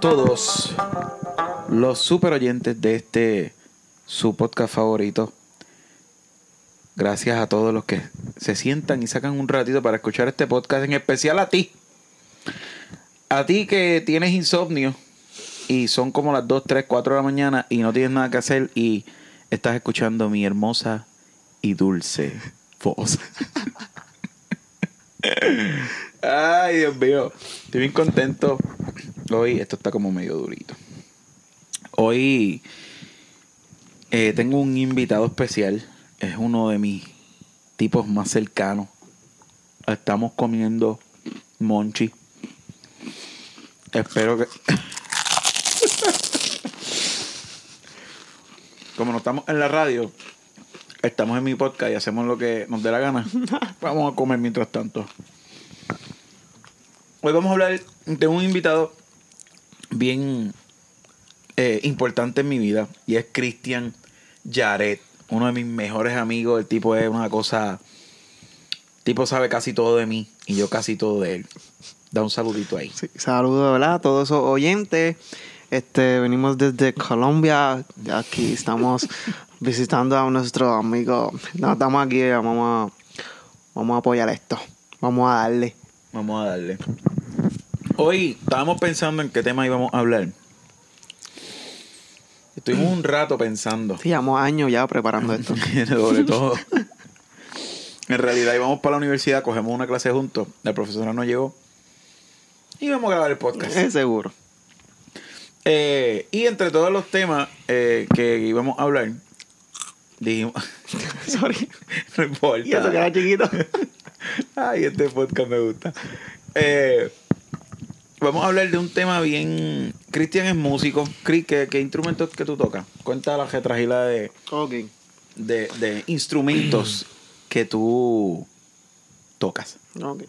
Todos los super oyentes de este su podcast favorito. Gracias a todos los que se sientan y sacan un ratito para escuchar este podcast, en especial a ti. A ti que tienes insomnio y son como las 2, 3, 4 de la mañana y no tienes nada que hacer y estás escuchando mi hermosa y dulce voz. Ay, Dios mío. Estoy bien contento. Hoy esto está como medio durito. Hoy eh, tengo un invitado especial. Es uno de mis tipos más cercanos. Estamos comiendo monchi. Espero que... Como no estamos en la radio, estamos en mi podcast y hacemos lo que nos dé la gana. Vamos a comer mientras tanto. Hoy vamos a hablar de un invitado bien eh, importante en mi vida y es Cristian Jared, uno de mis mejores amigos. El tipo es una cosa. El tipo sabe casi todo de mí y yo casi todo de él. Da un saludito ahí. Sí, saludos, ¿verdad? A todos esos oyentes. Este, venimos desde Colombia. Aquí estamos visitando a nuestro amigo. No, estamos aquí, vamos a, vamos a apoyar esto. Vamos a darle. Vamos a darle. Hoy estábamos pensando en qué tema íbamos a hablar. Estuvimos un rato pensando. Sí, llevamos años ya preparando esto. Sobre todo. En realidad íbamos para la universidad, cogemos una clase juntos, la profesora no llegó y vamos a grabar el podcast. Es seguro. Eh, y entre todos los temas eh, que íbamos a hablar, dijimos... Sorry. no importa. Y eso que era chiquito. Ay, este podcast me gusta. Eh, vamos a hablar de un tema bien... Cristian es músico. Cris, ¿qué, qué instrumentos que tú tocas? Cuenta la retragila de, ok. de, de instrumentos que tú tocas. Ok.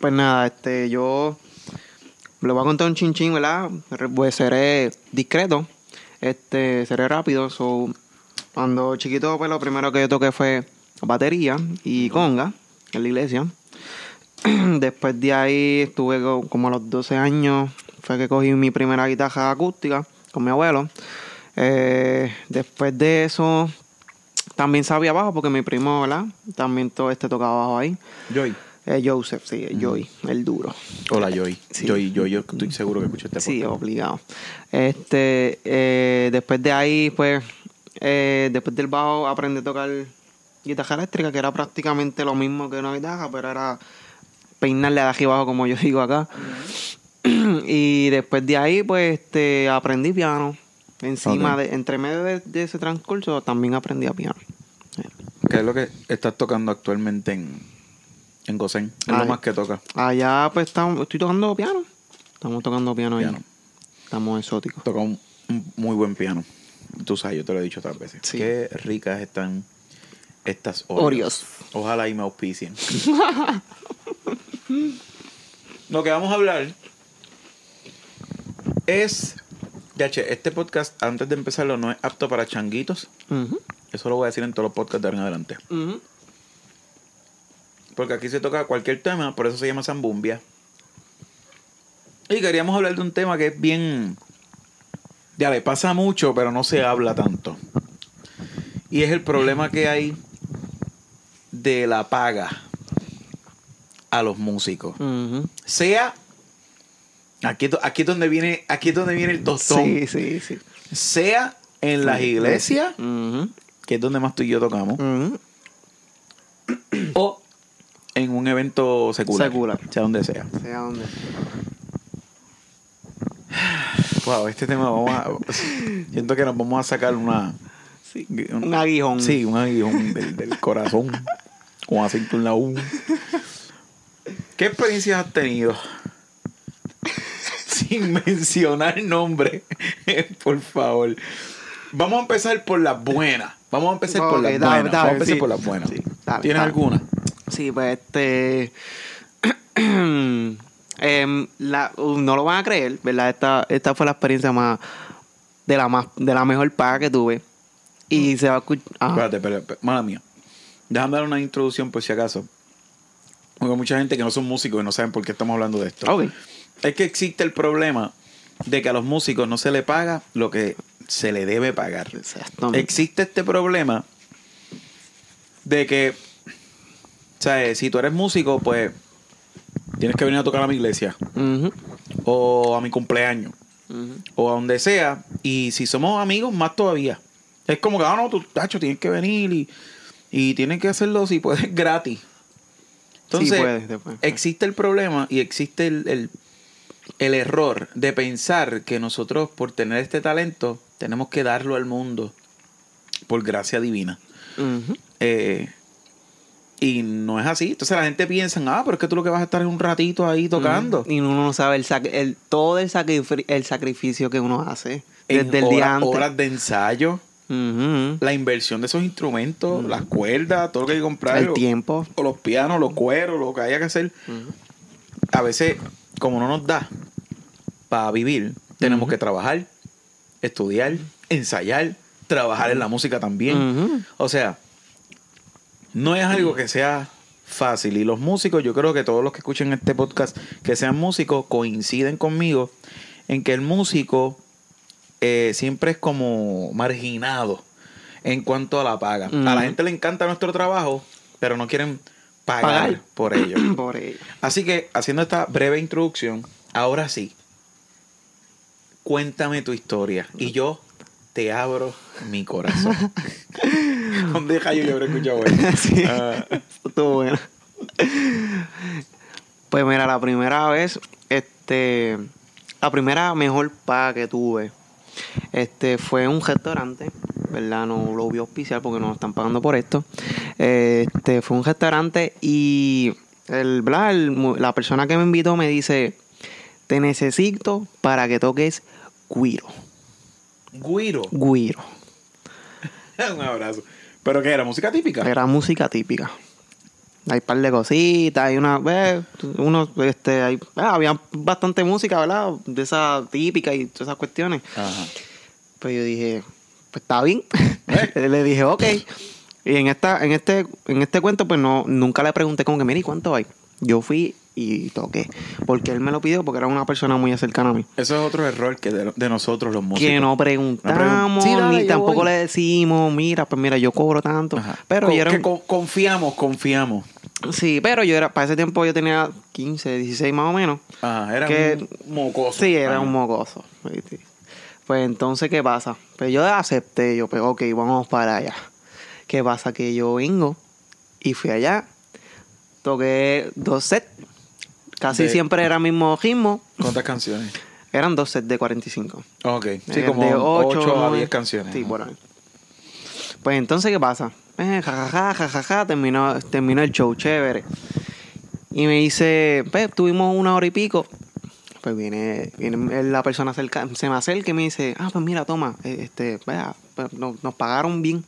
Pues nada, este, yo le voy a contar un chinchín, ¿verdad? Pues seré discreto, este, seré rápido. So, cuando chiquito, pues lo primero que yo toqué fue batería y conga en la iglesia. Después de ahí estuve co- como a los 12 años, fue que cogí mi primera guitarra acústica con mi abuelo. Eh, después de eso, también sabía bajo porque mi primo, ¿verdad? También todo este tocaba bajo ahí. Joy. Eh, Joseph, sí, Joy, el duro. Hola, Joy. Sí. Joy, yo, yo estoy seguro que escuché este Sí, podcast. obligado. Este, eh, después de ahí, pues, después del bajo aprendí a tocar guitarra eléctrica, que era prácticamente lo mismo que una guitarra, pero era peinarle de aquí abajo, como yo digo acá. y después de ahí, pues, este, aprendí piano. Encima de, entre medio de, de ese transcurso, también aprendí a piano. ¿Qué es lo que estás tocando actualmente en, en Gosén? Es lo más que toca. Allá, pues, estamos, estoy tocando piano. Estamos tocando piano, Piano. ahí. Estamos exóticos. Toca un, un muy buen piano. Tú sabes, yo te lo he dicho otras veces. Sí. Qué ricas están estas Oreos. Ojalá y me auspicien. lo que vamos a hablar es... Ya, che, este podcast, antes de empezarlo, no es apto para changuitos. Eso lo voy a decir en todos los podcasts de ahora en adelante. Porque aquí se toca cualquier tema, por eso se llama Zambumbia. Y queríamos hablar de un tema que es bien. Ya le pasa mucho, pero no se habla tanto. Y es el problema que hay de la paga a los músicos. Sea. Aquí, aquí es donde viene. Aquí es donde viene el tostón. Sí, sí, sí. Sea en las iglesias, que es donde más tú y yo tocamos. O en un evento secular. Secular. Sea donde sea. Sea donde. Wow, este tema vamos a. Siento que nos vamos a sacar una. Sí. Un, Un aguijón. Sí, un aguijón del, del corazón. Con acento en la U. ¿Qué experiencias has tenido? Sin mencionar nombre, por favor. Vamos a empezar por las buenas. Vamos a empezar por las dale, buenas. dale, Vamos a empezar sí. por las buenas. Sí, dale, ¿Tienes alguna? Sí, pues este. em, la- uh, no lo van a creer, ¿verdad? Esta, esta fue la experiencia más. De la más de la mejor paga que tuve. Y se va a escuchar. Espérate, espérate, espérate. Mala mía. Déjame dar una introducción por si acaso. Porque hay mucha gente que no son músicos y no saben por qué estamos hablando de esto. Ok. Es que existe el problema de que a los músicos no se le paga lo que se le debe pagar. Existe este problema de que, ¿sabes? Si tú eres músico, pues tienes que venir a tocar a mi iglesia Ujú, o a mi cumpleaños ujú. o a donde sea. Y si somos amigos, más todavía. Es como que, ah, no, tú, tacho, tienes que venir y, y tienes que hacerlo si puedes gratis. Entonces, Sí, puedes, puedes. existe el problema y existe el, el- el error de pensar que nosotros, por tener este talento, tenemos que darlo al mundo por gracia divina. Eh, y no es así. Entonces la gente piensa, ah, pero es que tú lo que vas a estar es un ratito ahí tocando. Y uno no sabe el, sac- el todo el, el sacrificio que uno hace En desde el hora- día antes. horas de ensayo. La inversión de esos instrumentos, las cuerdas, todo lo que hay que comprar. El o- tiempo. O los pianos, los cueros, lo que haya que hacer. A veces, como no nos da para vivir, tenemos que trabajar, estudiar, ensayar, trabajar en la música también. O sea, no es algo que sea fácil. Y los músicos, yo creo que todos los que escuchen este podcast, que sean músicos, coinciden conmigo en que el músico eh, siempre es como marginado en cuanto a la paga. A la gente le encanta nuestro trabajo, pero no quieren pagar, Pagar. por ello. Por ello. Así que, haciendo esta breve introducción, ahora sí, cuéntame tu historia. Y yo te abro mi corazón. ¿Dónde deja yo habré escuchado eso? Sí. Ah, Estuvo bueno. Pues mira, la primera vez, este, la primera mejor paga que tuve, este, fue un restaurante, ¿verdad? No lo vi auspiciar porque no nos están pagando por esto. Este, fue un restaurante y el. El la persona que me invitó me dice, te necesito para que toques guiro. Guiro. Guiro. Un abrazo. ¿Pero qué era? ¿Música típica? Era música típica. Hay un par de cositas, hay una, eh, uno, este, hay, ah, había bastante música, ¿verdad? De esa típica y todas esas cuestiones. Ajá. Pues yo dije, pues está bien. Eh. le dije, ok. Y en esta, en este, en este cuento, pues no, nunca le pregunté como que, mira, ¿y cuánto hay? Yo fui y toqué. Porque él me lo pidió porque era una persona muy cercana a mí. Eso es otro error que de, de nosotros los músicos. Que no No preguntamos, pregun- Sí, dale, ni tampoco voy. le decimos, mira, pues mira, yo cobro tanto. Ajá. Pero Co- yo era que un- co- confiamos, confiamos. Sí, pero yo era, para ese tiempo yo tenía 15, 16 más o menos. Ajá, era Que- un mocoso. Sí, era un mocoso. Pues entonces, ¿qué pasa? Pues yo acepté, yo, pues ok, vamos para allá. ¿Qué pasa? Que yo vengo y fui allá, toqué dos sets, casi De- siempre era el mismo ritmo, ¿Cuántas canciones? eran dos sets de 45. Ok. Sí, como de 8, ocho, a nueve. 10 canciones. Sí, por ahí. Pues entonces, ¿qué pasa? Eh, jajaja, jajaja, terminó, terminó el show, chévere. Y me dice, pues, tuvimos una hora y pico. Pues viene, viene la persona cerca, se me acerca y me dice, ah, pues mira, toma, eh, este, vea, pues, nos, nos pagaron bien.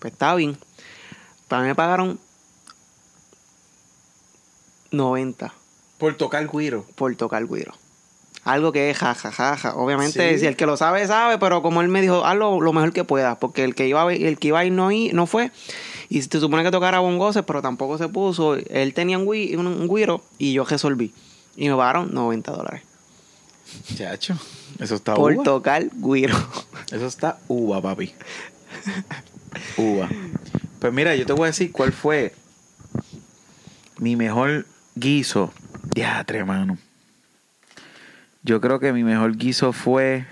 Pues está bien. Para mí me pagaron 90 Por tocar guiro. por tocar güiro. Algo que es jajajaja. Obviamente, Sí. si el que lo sabe, sabe, pero como él me dijo, hazlo lo mejor que puedas, porque el que iba a, el que iba a ir no, no fue. Y se supone que tocara bongoses, pero tampoco se puso. Él tenía un, gui- un, un güiro y yo resolví. Y me pagaron 90 dólares. Chacho. Eso está por uva. tocar güiro. Eso está uva, papi. uva. Pues mira, yo te voy a decir cuál fue mi mejor guiso. Diatre, mano. Yo creo que mi mejor guiso fue.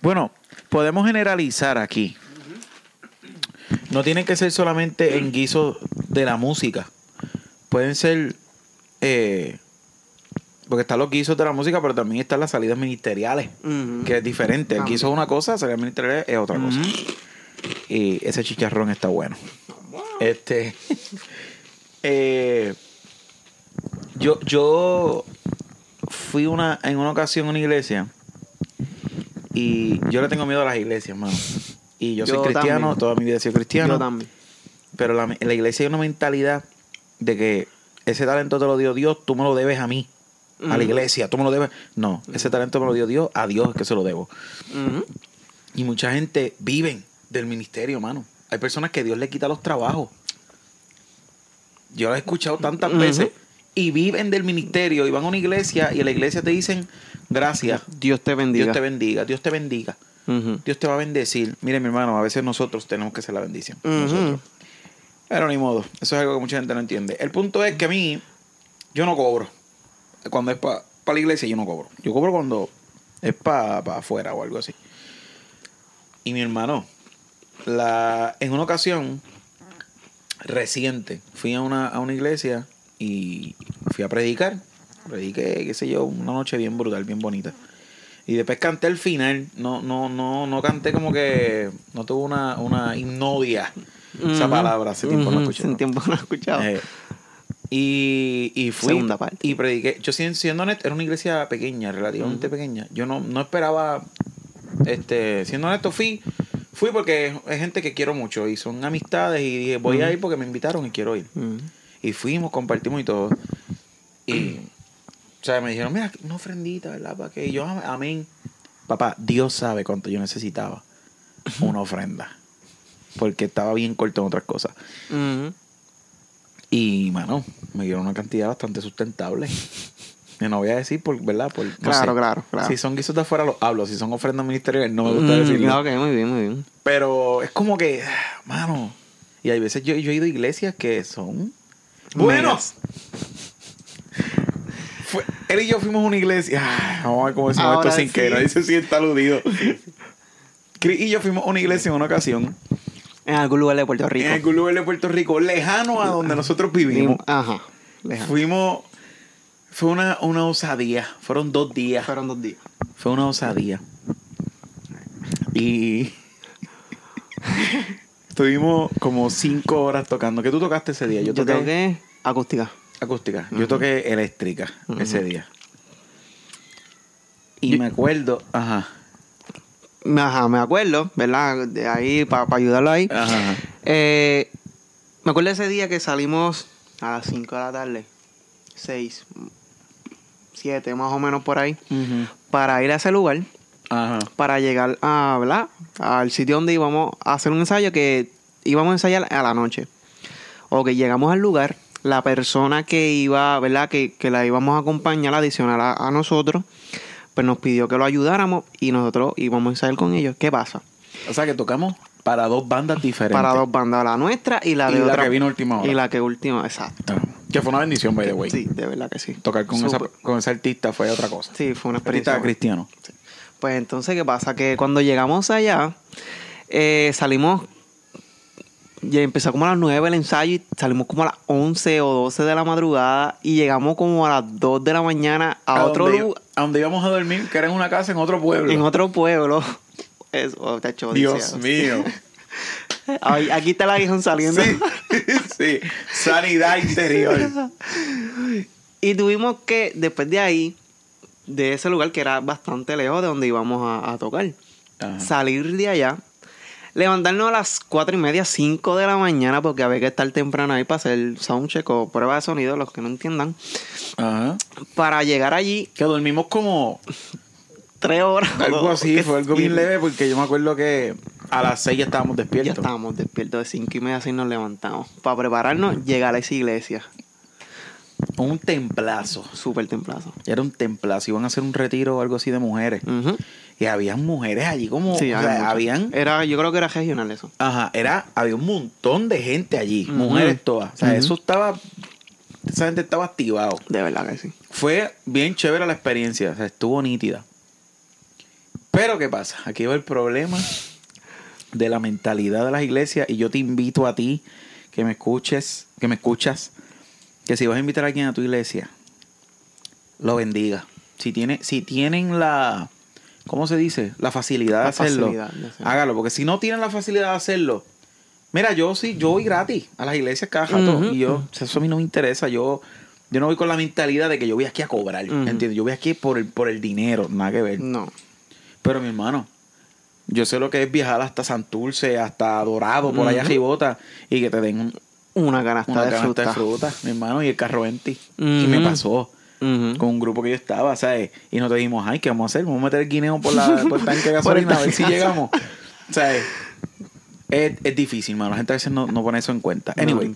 Bueno, podemos generalizar aquí. No tienen que ser solamente en guisos de la música. Pueden ser. eh, porque están los guisos de la música, pero también están las salidas ministeriales que es diferente. El guiso es una cosa, salir ministerial es otra cosa. Y ese chicharrón está bueno. Este. eh, yo, yo fui una, en una ocasión a una iglesia y yo le tengo miedo a las iglesias, mano. Y yo soy cristiano, también. toda mi vida he sido cristiano. Yo también. Pero la, en la iglesia hay una mentalidad de que ese talento te lo dio Dios, tú me lo debes a mí. A la iglesia, tú me lo debes. No, ese talento me lo dio Dios, a Dios es que se lo debo. Y mucha gente viven del ministerio, mano. Hay personas que Dios le quita los trabajos. Yo lo he escuchado tantas veces. Y viven del ministerio y van a una iglesia y en la iglesia te dicen, gracias, Dios te bendiga. Dios te bendiga, Dios te bendiga. Dios te va a bendecir. Mire, mi hermano, a veces nosotros tenemos que ser la bendición. Nosotros. Pero ni modo. Eso es algo que mucha gente no entiende. El punto es que a mí, yo no cobro. Cuando es para la iglesia, yo no cobro. Yo cobro cuando es para afuera o algo así. Y mi hermano, la, en una ocasión reciente, fui a una, a una iglesia y fui a predicar. Prediqué, qué sé yo, una noche bien brutal, bien bonita. Y después canté el final. No, no, no, no canté como que. No tuve una, una hipnodia. Esa palabra hace tiempo no Ujú. escuché. Hace tiempo no he escuchado. Eh, y, y fui Segunda parte. y prediqué. Yo siendo, siendo honesto, era una iglesia pequeña, relativamente pequeña. Yo no, no esperaba, este, siendo honesto, fui, fui porque es gente que quiero mucho y son amistades y dije, voy a ir porque me invitaron y quiero ir. Y fuimos, compartimos y todo. Y, o sea, me dijeron, mira, una ofrendita, ¿verdad? Para que Y yo, "Am- amén. Papá, Dios sabe cuánto yo necesitaba una ofrenda. Porque estaba bien corto en otras cosas. Y, mano, me dieron una cantidad bastante sustentable. Y no voy a decir, por, ¿verdad? Por, no Claro, sé. claro, claro. Si son guisos de afuera, los hablo. Si son ofrendas ministeriales, no me gusta Mm, decirlo. Ok, muy bien, muy bien. Pero es como que, mano. Y hay veces yo, yo he ido a iglesias que son buenos. Fue- él y yo fuimos a una iglesia. Ay, vamos a ver cómo decimos Ahora esto sin sí. que nadie se sienta aludido. Chris y yo fuimos a una iglesia en una ocasión. En algún lugar de Puerto Rico. En algún lugar de Puerto Rico, lejano a donde nosotros vivimos. Ajá. Lejano. Fuimos. Fue una, una osadía. Fueron dos días. Fueron dos días. Fue una osadía. Y. Estuvimos como cinco horas tocando. ¿Qué tú tocaste ese día? Yo Yo toqué, toqué acústica. acústica. Yo toqué eléctrica ese día. Y Yo- me acuerdo. Ajá. Ajá, me acuerdo, ¿verdad? De ahí, para ayudarlo ahí. Ajá. Eh, me acuerdo ese día que salimos a las 5 de la tarde. 6, 7 más o menos por ahí. Para ir a ese lugar. Ajá. Para llegar a, ¿verdad? Al sitio donde íbamos a hacer un ensayo que íbamos a ensayar a la noche. O que llegamos al lugar. La persona que iba, ¿verdad? Que, que la íbamos a acompañar adicional a, a nosotros. Pues nos pidió que lo ayudáramos y nosotros íbamos a ensayar con ellos. ¿Qué pasa? O sea que tocamos para dos bandas diferentes. Para dos bandas, la nuestra y la Y de la otra. que vino última hora. Y la que última, exacto. Ah, Que fue una bendición, by the way. Sí, de verdad que sí. Tocar con, esa, con ese artista fue otra cosa. Sí, fue una Artista experiencia. buena. cristiano. Pues entonces, ¿qué pasa? Que cuando llegamos allá, eh, salimos, ya empezó como a las 9 el ensayo y salimos como a las 11 o 12 de la madrugada y llegamos como a las 2 de la mañana a, otro lugar, a donde íbamos a dormir, que era en una casa en otro pueblo. en otro pueblo. Eso, oh, tacho, Dios mío. Ay, aquí está el aguijón saliendo. Sí, sí. Sanidad interior. Y tuvimos que, después de ahí, de ese lugar que era bastante lejos de donde íbamos a, a tocar, Ajá. salir de allá, levantarnos a las cuatro y media, 5 de la mañana, porque había que estar temprano ahí para hacer soundcheck o prueba de sonido, los que no entiendan, Ajá. para llegar allí Que dormimos como tres horas. algo así, fue algo bien leve porque yo me acuerdo que a las seis ya estábamos Ya despiertos. estábamos despiertos de cinco y media, así nos levantamos. Para prepararnos, llegar a esa iglesia. Un templazo. Súper templazo. Era un templazo. Iban a hacer un retiro o algo así de mujeres. Y habían mujeres allí como... Sí, o sea, habían... Era, yo creo que era regional eso. Ajá, era... Había un montón de gente allí. Mujeres todas. O sea, eso estaba... Esa gente estaba activado. De verdad que sí. Fue bien chévere la experiencia, o sea, estuvo nítida. Pero ¿qué pasa? Aquí va el problema de la mentalidad de las iglesias y yo te invito a ti que me escuches, que me escuchas, que si vas a invitar a alguien a tu iglesia, lo bendiga. Si tiene, si tienen la, ¿cómo se dice? La facilidad de hacerlo, facilidad hágalo, porque si no tienen la facilidad de hacerlo, mira, yo sí, yo voy gratis a las iglesias cada rato y yo, eso a mí no me interesa, yo Yo no voy con la mentalidad de que yo voy aquí a cobrar, Ujú. ¿entiendes? Yo voy aquí por el, por el dinero, nada que ver. No. Pero mi hermano, yo sé lo que es viajar hasta Santurce, hasta Dorado, por allá Ujú. Ribota, y que te den un- Una canasta una de canasta fruta. de fruta, mi hermano, y el carro empty. Y me Ujú. pasó con un grupo que yo estaba, ¿sabes? Y nos dijimos, ay, ¿qué vamos a hacer? Vamos a meter el guineo por, la, por el tanque de gasolina a ver si llegamos. ¿Sabes? Es, es difícil, mano. La gente a veces no, no pone eso en cuenta. Anyway,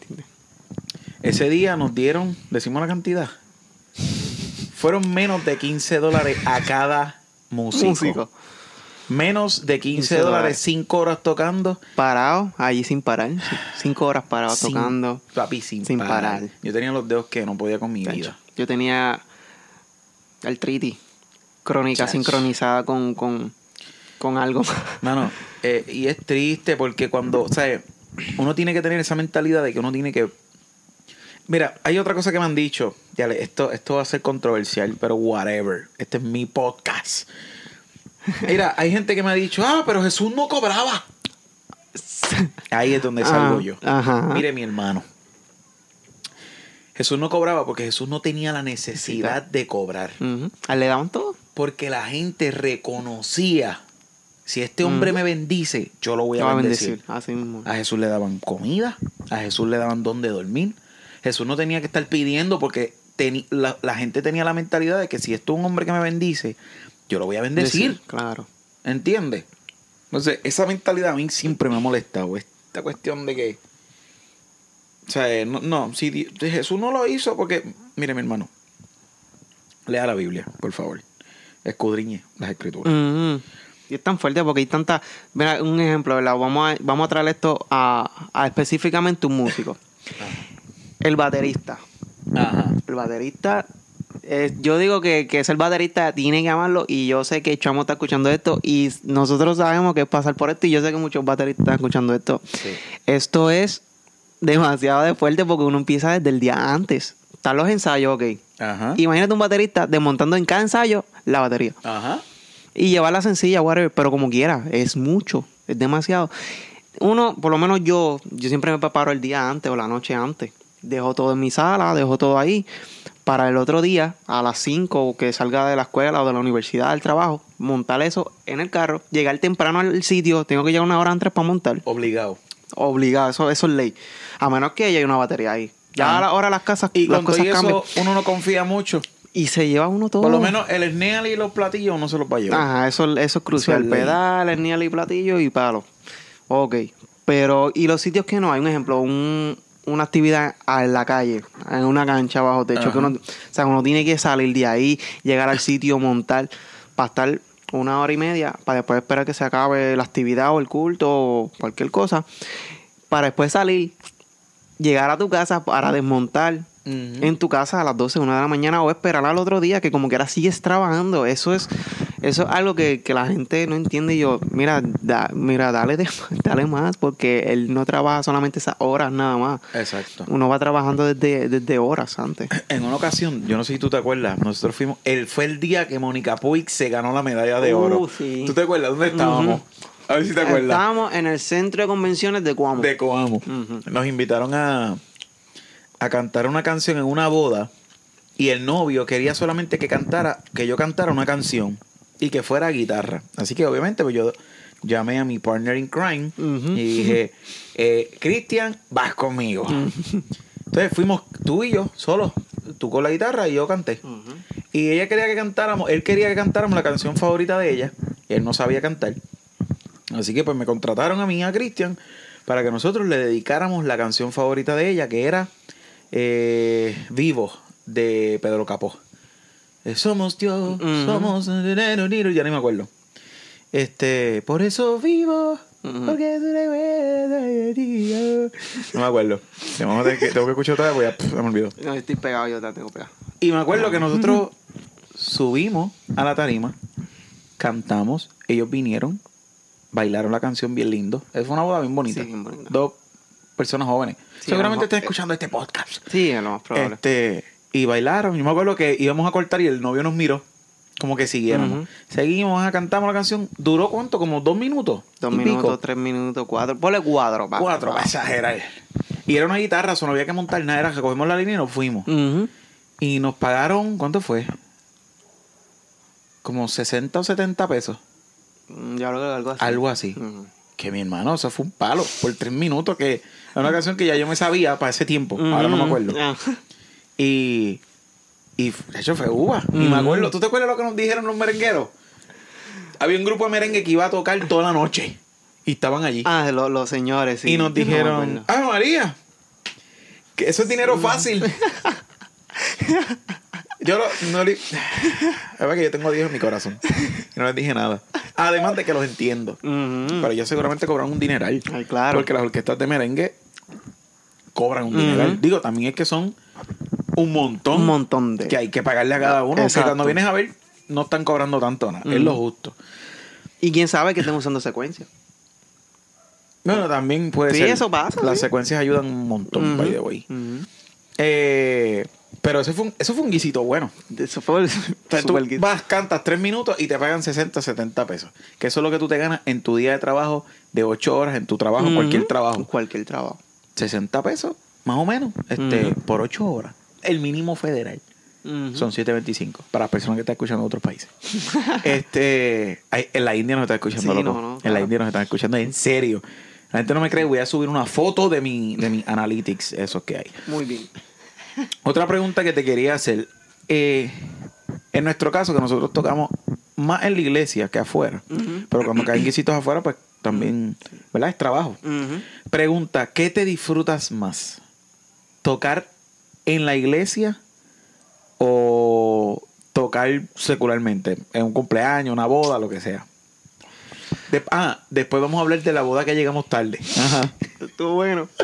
ese día nos dieron, decimos la cantidad, fueron menos de 15 dólares a cada músico. Músico. Menos de 15, 15 dólares, dólares. 5 horas tocando. Parado, allí sin parar. sí. Cinco horas parado sin- tocando. Papi, sin, sin parar. parar. Yo tenía los dedos que no podía con mi vida. Yo tenía artritis crónica sincronizada con, con, con algo. Mano, eh, y es triste porque cuando, ¿sabes? Uno tiene que tener esa mentalidad de que uno tiene que... Mira, hay otra cosa que me han dicho. Ya, le- esto, esto va a ser controversial, pero whatever. Este es mi podcast. Mira, hay gente que me ha dicho, ah, pero Jesús no cobraba. Ahí es donde salgo Ah, yo. ajá. Mire, mi hermano. Jesús no cobraba porque Jesús no tenía la necesidad de cobrar. Ujú. ¿A él le daban todo? Porque la gente reconocía, si este hombre me bendice, yo lo voy a bendecir. bendecir. Así mismo. A Jesús le daban comida, a Jesús le daban donde dormir. Jesús no tenía que estar pidiendo porque la, la gente tenía la mentalidad de que si esto es un hombre que me bendice, yo lo voy a bendecir. Decir, Claro. ¿Entiendes? Entonces, esa mentalidad a mí siempre me ha molestado. Esta cuestión de que. O sea, eh, no, no si Jesús no lo hizo porque. Mire, mi hermano. Lea la Biblia, por favor. Escudriñe las escrituras. Ujú. Y es tan fuerte porque hay tanta. Mira, un ejemplo, ¿verdad? Vamos a, vamos a traer esto a, a específicamente un músico. El baterista. Ajá. El baterista. Eh, yo digo que, que es el baterista, tiene que amarlo. Y yo sé que Chamo está escuchando esto. Y nosotros sabemos que es pasar por esto. Y yo sé que muchos bateristas están escuchando esto. Sí. Esto es demasiado de fuerte porque uno empieza desde el día antes. Están los ensayos, ok. Ajá. Imagínate un baterista desmontando en cada ensayo la batería. Ajá. Y llevarla sencilla, whatever, pero como quiera, es mucho, es demasiado. Uno, por lo menos yo, yo siempre me preparo el día antes o la noche antes. Dejo todo en mi sala, dejo todo ahí. Para el otro día, a las 5 que salga de la escuela o de la universidad, del trabajo, montar eso en el carro, llegar temprano al sitio, tengo que llegar una hora antes para montar. Obligado. Obligado, eso, eso es ley. A menos que haya una batería ahí. Ya a la hora las casas, Y las con todo cosas y eso, cambian. uno no confía mucho. Y se lleva uno todo. Por lo menos el snell y los platillos uno se los va a llevar. Ajá, eso, eso es crucial. Eso es ley. Pedales, niel y platillo y palo. Ok. Pero, y los sitios que no hay, un ejemplo, un, una actividad en la calle, en una cancha bajo techo, Ajá. que uno, o sea, uno tiene que salir de ahí, llegar al sitio, montar, para estar una hora y media, para después esperar que se acabe la actividad o el culto o cualquier cosa, para después salir, llegar a tu casa para desmontar en tu casa a las 12, 1 de la mañana o esperar al otro día que como quiera sigues trabajando. Eso es eso es algo que, que la gente no entiende. Y yo, mira, da- mira, dale, de- dale más porque él no trabaja solamente esas horas nada más. Exacto. Uno va trabajando desde, desde horas antes. En una ocasión, yo no sé si tú te acuerdas, nosotros fuimos, el, fue el día que Mónica Puig se ganó la medalla de Uh, oro. sí. ¿Tú te acuerdas? ¿Dónde estábamos? A ver si te acuerdas. Estábamos en el centro de convenciones de Cuamo. De Coamo. Nos invitaron a, a cantar una canción en una boda y el novio quería solamente que cantara, que yo cantara una canción y que fuera guitarra. Así que obviamente pues yo llamé a mi partner in crime y dije, eh, Cristian, vas conmigo. Entonces fuimos tú y yo, solos, tú con la guitarra y yo canté. Y ella quería que cantáramos, él quería que cantáramos la canción favorita de ella. Y él no sabía cantar. Así que pues me contrataron a mí a Cristian para que nosotros le dedicáramos la canción favorita de ella, que era eh, Vivo, de Pedro Capó. Eh, Somos Dios, Ujú. somos... Ya ni me acuerdo. Este, por eso vivo, Ujú. porque tú eres bueno. No me acuerdo. Tengo que, tengo que escuchar otra vez, porque ya, pff, me olvidó. No, estoy pegado, yo te tengo pegado. Y me acuerdo que nosotros subimos a la tarima, cantamos, ellos vinieron, bailaron la canción bien lindo. Es una boda bien bonita. Sí, bien bonita. Dos personas jóvenes. Sí, Seguramente están escuchando este podcast. Sí, es lo más probable. Este, y bailaron. Yo me acuerdo que íbamos a cortar y el novio nos miró. Como que siguiéramos. Seguimos, ah, cantamos la canción. ¿Duró cuánto? Como dos minutos. Dos y minutos, pico. tres minutos, cuatro. Ponle cuatro, pa. Cuatro, pa. para exagerar. Y era una guitarra, eso no había que montar nada. Era que cogimos la línea y nos fuimos. Y nos pagaron, ¿cuánto fue? Como 60 o 70 pesos. Mm, Ya que algo así. Algo así. Que mi hermano, eso fue un palo por tres minutos. Que es una canción que ya yo me sabía para ese tiempo. Ahora no me acuerdo. Y, y de hecho fue uva. Y me acuerdo, ¿tú te acuerdas lo que nos dijeron los merengueros? Había un grupo de merengue que iba a tocar toda la noche. Y estaban allí. Ah, lo- los señores, sí. y nos No dijeron, ah, María, que eso es dinero fácil. yo lo- no le... Es verdad que yo tengo a Dios en mi corazón. Y no les dije nada. Además de que los entiendo. Pero ellos seguramente cobran un dineral. Ay, claro. Porque las orquestas de merengue cobran un Ujú. dineral. Digo, también es que son un montón. Un montón de... Que hay que pagarle a cada uno. Que Exacto. cuando vienes a ver, no están cobrando tanto nada. Es lo justo. Y quién sabe que estén usando secuencia. Bueno, también puede Sí, ser. eso pasa, Las sí. secuencias ayudan un montón, Ujú. by the way. Ujú. Eh, pero eso fue, un, eso fue un guisito bueno. Eso fue el tú vas, cantas tres minutos y te pagan 60, 70 pesos. Que eso es lo que tú te ganas en tu día de trabajo de 8 horas, en tu trabajo, cualquier trabajo. Cualquier trabajo. 60 pesos, más o menos, este, por 8 horas. El mínimo federal. Son 7.25 para las personas que están escuchando en otros países. este, en la India nos están escuchando, Sí, loco. no, no, En claro. la India nos están escuchando en serio. La gente no me cree, voy a subir una foto de mi, de mi analytics, esos que hay. Muy bien. Otra pregunta que te quería hacer. eh, en nuestro caso, que nosotros tocamos más en la iglesia que afuera, pero cuando caen guisitos afuera, pues también, ¿verdad? Es trabajo. Pregunta, ¿qué te disfrutas más? ¿Tocar en la iglesia o tocar secularmente? En un cumpleaños, una boda, lo que sea. De- ah, después vamos a hablar de la boda que llegamos tarde. Ajá. Estuvo bueno.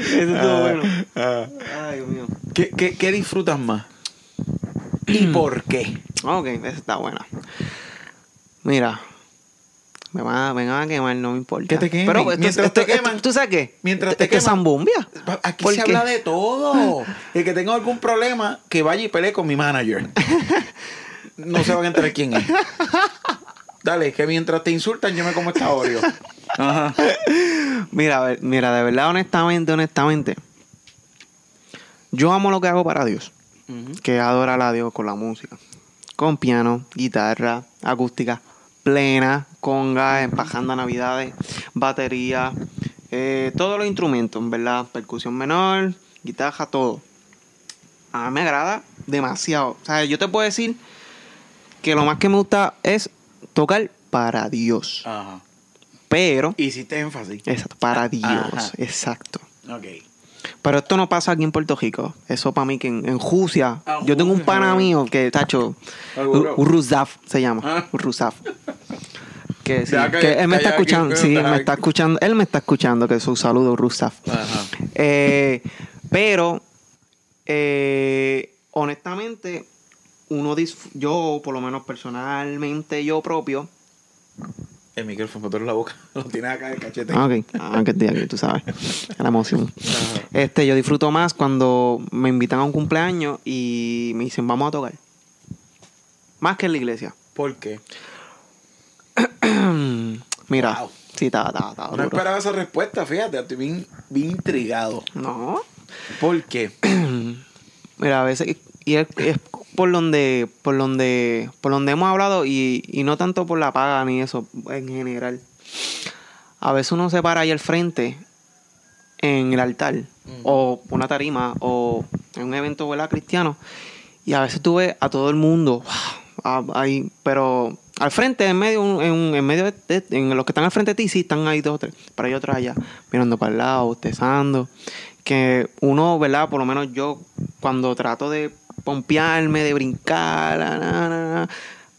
Ese estuvo bueno. Ah. Ay, Dios mío. ¿Qué, qué, qué disfrutas más? ¿Y por qué? Ok, esa está buena. Mira. Me van, a, me van a quemar, no me importa. Que te quemen. Pero esto, Mientras esto- te esto- queman. ¿Tú sabes qué? Mientras te es que queman. zambumbia. Aquí ¿Por se qué? habla de todo. El que tenga algún problema, que vaya y pelee con mi manager. No se van a enterar quién es. Dale, que mientras te insultan, yo me como esta Oreo. Ajá. Mira, a ver, mira, de verdad, honestamente, honestamente. Yo amo lo que hago para Dios. Que adorar a Dios con la música. Con piano, guitarra, acústica, plena, conga, empajando navidades, batería, eh, todos los instrumentos, ¿verdad? Percusión menor, guitarra, todo. A mí me agrada demasiado. O sea, yo te puedo decir que lo más que me gusta es tocar para Dios. Ajá. Pero Hiciste énfasis. Exacto, para Dios, Ajá. exacto. Ok. Pero esto no pasa aquí en Puerto Rico. Eso para mí que en, en Rusia, Ah, yo tengo un pana mío que, tacho, Seguro. Uruzaf se llama, Ah. Uruzaf. Que, sí, que- que él me está escuchando, sí, él me está escuchando, él me está escuchando, que su saludo, Uruzaf. Ajá. Eh, pero, eh, honestamente, uno yo, por lo menos personalmente, yo propio, El micrófono por la boca. Lo tienes acá en el cachete. Ah, ok. Ah, que estoy aquí, tú sabes. La emoción. Este, yo disfruto más cuando me invitan a un cumpleaños y me dicen, vamos a tocar. Más que en la iglesia. ¿Por qué? Mira, Wow. sí, estaba, estaba, estaba No duro. esperaba esa respuesta, fíjate. Estoy bien, bien intrigado. No. ¿Por qué? Mira, a veces, y es, es por donde, por donde, por donde hemos hablado y, y no tanto por la paga ni eso, en general. A veces uno se para ahí al frente en el altar o una tarima o en un evento ¿verdad? cristiano y a veces tú ves a todo el mundo ah, ahí, pero al frente, en medio, en, en medio de, de- en los que están al frente de ti, sí están ahí dos o tres, pero hay otros allá, mirando para el lado, bostezando, que uno, ¿verdad? Por lo menos yo, cuando trato de pompearme, de brincar, na, na, na,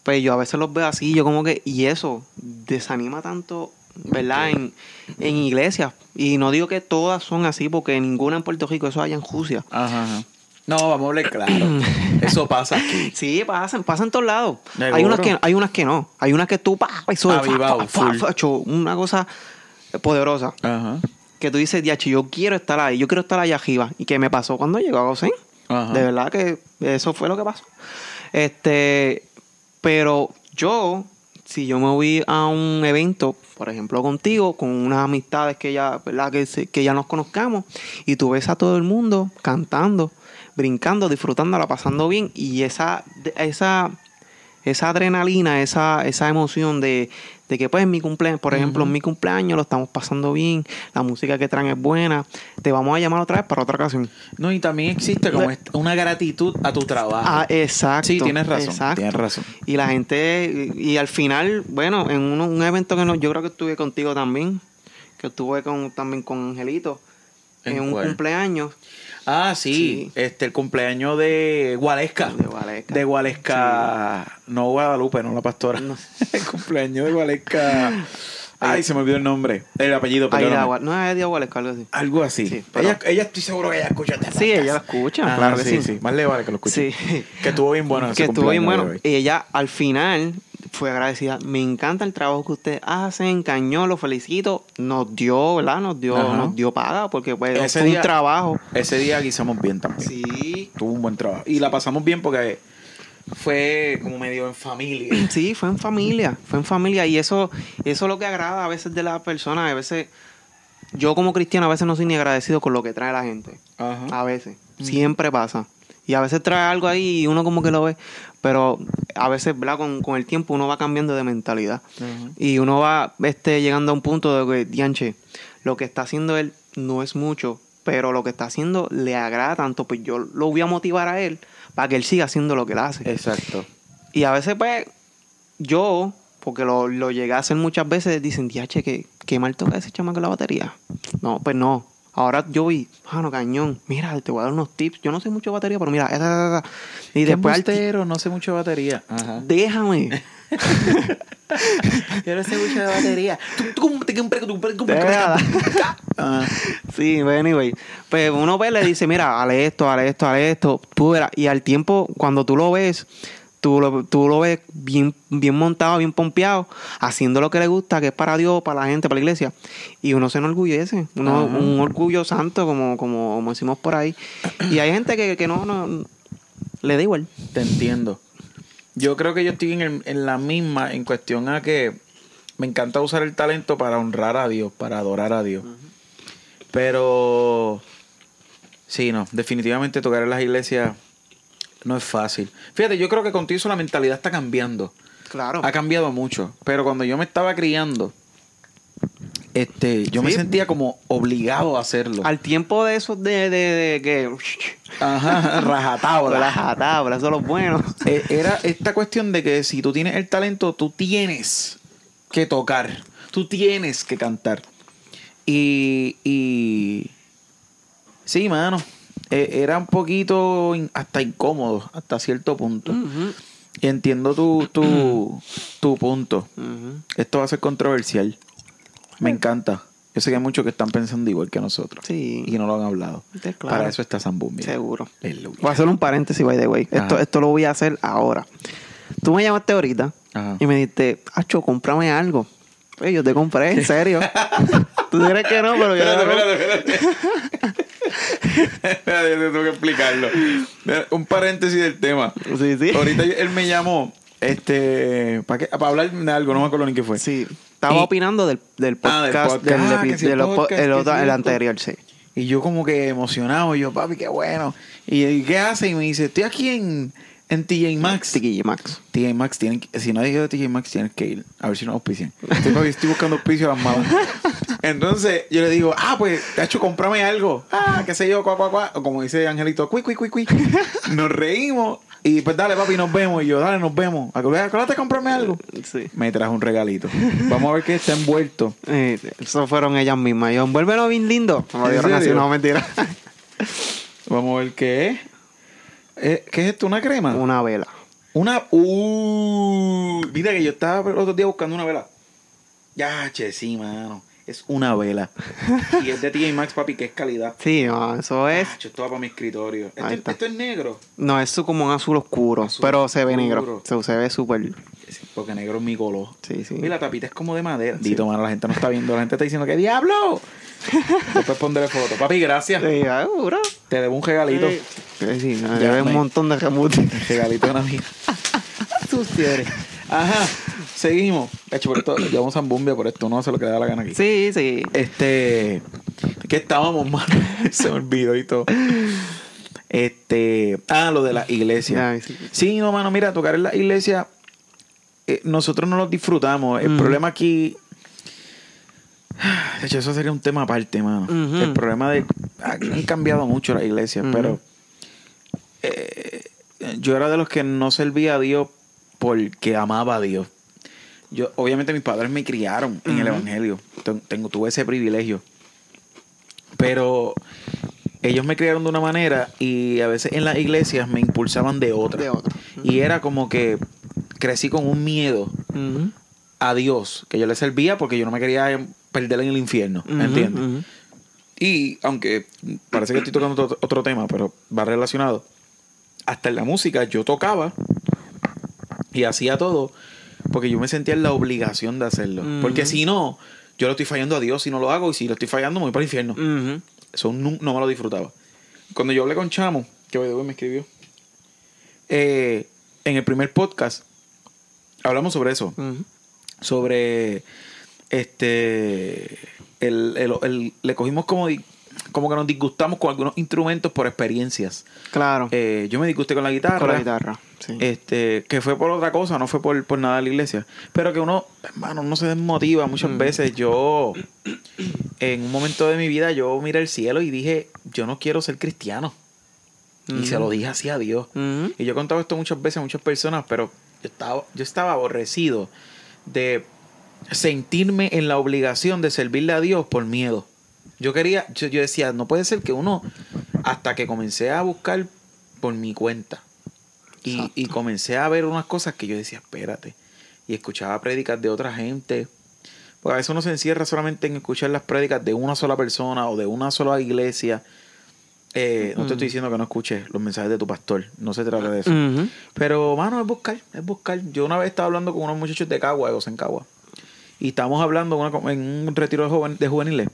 pues yo a veces los veo así, yo como que, y eso desanima tanto, ¿verdad? En, en iglesias. Y no digo que todas son así, porque ninguna en Puerto Rico, eso hay en Jucia. Ajá, ajá. No, vamos a hablar claro. Eso pasa aquí. Sí, pasan, pasan en todos lados. Hay unas que hay unas que no. Hay unas que tú pa, eso Avivado, fa, fa, una cosa poderosa. Ajá. Que tú dices, diacho, yo quiero estar ahí, yo quiero estar allá arriba. ¿Y qué me pasó cuando llegó a Gosén? De verdad que eso fue lo que pasó. Este, pero yo, si yo me voy a un evento, por ejemplo contigo, con unas amistades que ya, ¿verdad? Que, que ya nos conozcamos, y tú ves a todo el mundo cantando, brincando, disfrutándola, pasando bien. Y esa, esa, esa adrenalina, esa, esa emoción de, de que pues mi cumpleaños, por ejemplo, en mi cumpleaños lo estamos pasando bien, la música que traen es buena, te vamos a llamar otra vez para otra ocasión. No, y también existe como una gratitud a tu trabajo. Ah, exacto. Sí, tienes razón, exacto. tienes razón. Y la gente, y, y al final, bueno, en uno- un evento que no, yo creo que estuve contigo también, que estuve con, también con Angelito, ¿En en, un cuál? cumpleaños. Ah, sí, Sí. este el cumpleaños de Gualesca. De Gualesca. De Gualesca, no Guadalupe, no la pastora. No. el cumpleaños de Gualesca. Ay, se me olvidó el nombre, el apellido, Agua- no es de Agualesca, algo así. Algo así. Sí, pero- ella, ella estoy seguro que ella escucha este Sí, ella lo escucha, claro que sí, sí. Más le vale que lo escuche. Sí. Que estuvo bien bueno. ese que estuvo bien bueno. Y ella al final fue agradecida. Me encanta el trabajo que ustedes hacen, cañó, lo felicito. Nos dio, ¿verdad? Nos dio, Ajá. nos dio paga porque pues, Ese fue día- un trabajo. Ese día guisamos bien también. Sí. Tuvo un buen trabajo. Y la pasamos bien porque fue como medio en familia. Sí, fue en familia, fue en familia y eso, eso es lo que agrada a veces de la persona, a veces yo como cristiano a veces no soy ni agradecido con lo que trae la gente, Ajá. a veces, siempre pasa. Y a veces trae algo ahí y uno como que lo ve, pero a veces, ¿verdad? Con, con el tiempo uno va cambiando de mentalidad. Y uno va este, llegando a un punto de que, dianche, lo que está haciendo él no es mucho, pero lo que está haciendo le agrada tanto, pues yo lo voy a motivar a él para que él siga haciendo lo que él hace. Exacto. Y a veces, pues, yo, porque lo, lo llegué a hacer muchas veces, dicen, diache, que qué mal toca ese chamaco la batería. No, pues no. Ahora yo vi, mano, cañón, mira, te voy a dar unos tips. Yo no sé mucho de batería, pero mira, esa, esa, esa. y después altero, no sé mucho de batería. Ajá. déjame. Yo no sé mucho de batería. Sí, anyway. Pues uno ve, le dice, mira, hale esto, hale esto, hale esto. Tú verás. Y al tiempo, cuando tú lo ves, tú lo, tú lo ves bien, bien montado, bien pompeado, haciendo lo que le gusta, que es para Dios, para la gente, para la iglesia. Y uno se enorgullece. Uno, Ajá. un orgullo santo, como, como, como decimos por ahí. Y hay gente que, que no, no, le da igual. Te entiendo. Yo creo que yo estoy en, el- en la misma en cuestión a que me encanta usar el talento para honrar a Dios, para adorar a Dios. Pero sí, no, definitivamente tocar en las iglesias no es fácil. Fíjate, yo creo que contigo eso la mentalidad está cambiando. Claro. Ha cambiado mucho. Pero cuando yo me estaba criando, este, yo me sentía como obligado a hacerlo. Al tiempo de eso de, de, de que... Ajá, rajatabla. Las jatablas, eso es lo bueno. Eh, era esta cuestión de que si tú tienes el talento, tú tienes que tocar, tú tienes que cantar. Y, y sí, mano, eh, era un poquito in- hasta incómodo hasta cierto punto. Y entiendo tu, tu, tu punto. Esto va a ser controversial. Me encanta. Yo sé que hay muchos que están pensando igual que nosotros. Sí. Y no lo han hablado. Claro. Para eso está Zambumbi. Seguro. Aleluya. Voy a hacer un paréntesis, by the way. Esto, Ajá. esto lo voy a hacer ahora. Tú me llamaste ahorita Ajá. y me dijiste, Acho, cómprame algo. Oye, yo te compré, en serio. Tú dirás que no, pero yo te compré. Espérate, yo tengo que explicarlo. Un paréntesis del tema. Sí, sí. Ahorita él me llamó este para para hablar de algo, no me acuerdo ni qué fue. Sí. Estaba Y- opinando del, del Ah, podcast, del, anterior, sí. Y yo como que emocionado, yo, papi, qué bueno. Y, ¿y qué hace? Y me dice, estoy aquí en, en TJ Maxx. Tiquillo Max. TJ Maxx, tienen si no has ido a TJ Maxx, tienes que ir. A ver si nos auspician. Estoy, estoy buscando auspicio a las malas. Entonces, yo le digo, ah, pues, hecho, cómprame algo. Ah, qué sé yo, cuá, cuá, cuá. O como dice Angelito, cuí, cuí, cuí, cuí. Nos reímos. Y pues, dale, papi, nos vemos. Y yo, dale, nos vemos. Acuérdate, de comprarme algo. Sí. Me trajo un regalito. Vamos a ver qué está envuelto. Eh, eso fueron ellas mismas. Yo, envuélvelo bien lindo. Como ¿En dijeron así, no, mentira. Vamos a ver qué es. Eh, ¿Qué es esto? ¿Una crema? Una vela. Una. Uh, mira que yo estaba el otro día buscando una vela. Ya, che, sí, mano. Es una vela. y es de TJ Maxx, papi, que es calidad. Sí, no, eso es. Esto va para mi escritorio. Ahí Esto, está. esto es negro. No, es como un azul oscuro, Azul pero se ve oscuro. negro. Se, se ve súper. Porque negro es mi color. Sí, sí. Mira, la tapita es como de madera. Dito, mano, la gente no está viendo. La gente está diciendo, ¿qué diablo? Después pondré foto. Papi, gracias. Sí, seguro. Te debo un regalito. Sí, sí, me Ya ve un montón de remote. Regalito de una amiga. Sucio eres. Ajá. Seguimos. De hecho, por esto, llevamos zambumbia por esto. No se lo que da la gana aquí. Sí, sí. Este. Que estábamos, mano. Se me olvidó y todo. Este, ah, lo de la iglesia. Ay, sí. Sí, no, mano, mira, tocar en la iglesia, eh, nosotros no lo disfrutamos. El problema aquí. De hecho, eso sería un tema aparte, mano. El problema de. aquí Han cambiado mucho las iglesias, Ujú. pero. eh, yo era de los que no servía a Dios porque amaba a Dios. Yo, obviamente, mis padres me criaron en el evangelio. Ten- Tengo, tuve ese privilegio. Pero ellos me criaron de una manera y a veces en las iglesias me impulsaban de otra. De otra. Y era como que crecí con un miedo a Dios, que yo le servía porque yo no me quería perder en el infierno, Ujú, ¿entiendes? Y aunque parece que estoy tocando otro, otro tema, pero va relacionado, hasta en la música yo tocaba y hacía todo porque yo me sentía en la obligación de hacerlo. Porque si no, yo lo estoy fallando a Dios si no lo hago y si lo estoy fallando me voy para el infierno. Eso nu- no me lo disfrutaba. Cuando yo hablé con Chamo, que hoy me escribió, eh, en el primer podcast hablamos sobre eso. Sobre este. El, el- el- le cogimos como, como que nos disgustamos con algunos instrumentos por experiencias. Claro. Eh, yo me disgusté con la guitarra. con la guitarra. Sí. Este, que fue por otra cosa, no fue por, por nada de la iglesia. Pero que uno, hermano, no se desmotiva muchas Mm. veces. Yo, en un momento de mi vida, yo miré el cielo y dije, yo no quiero ser cristiano. Y se lo dije así a Dios. Ujú. Y yo he contado esto muchas veces a muchas personas, pero yo estaba, yo estaba aborrecido de sentirme en la obligación de servirle a Dios por miedo. Yo quería, yo, yo decía, no puede ser que uno, hasta que comencé a buscar por mi cuenta y, y comencé a ver unas cosas que yo decía, espérate, y escuchaba prédicas de otra gente. Porque a veces uno se encierra solamente en escuchar las prédicas de una sola persona o de una sola iglesia. Eh, no te estoy diciendo que no escuches los mensajes de tu pastor, no se trata de eso. Pero, mano, es buscar, es buscar. Yo una vez estaba hablando con unos muchachos de Cagua, de en Cagua. Y estábamos hablando una- en un retiro de, joven, de juveniles.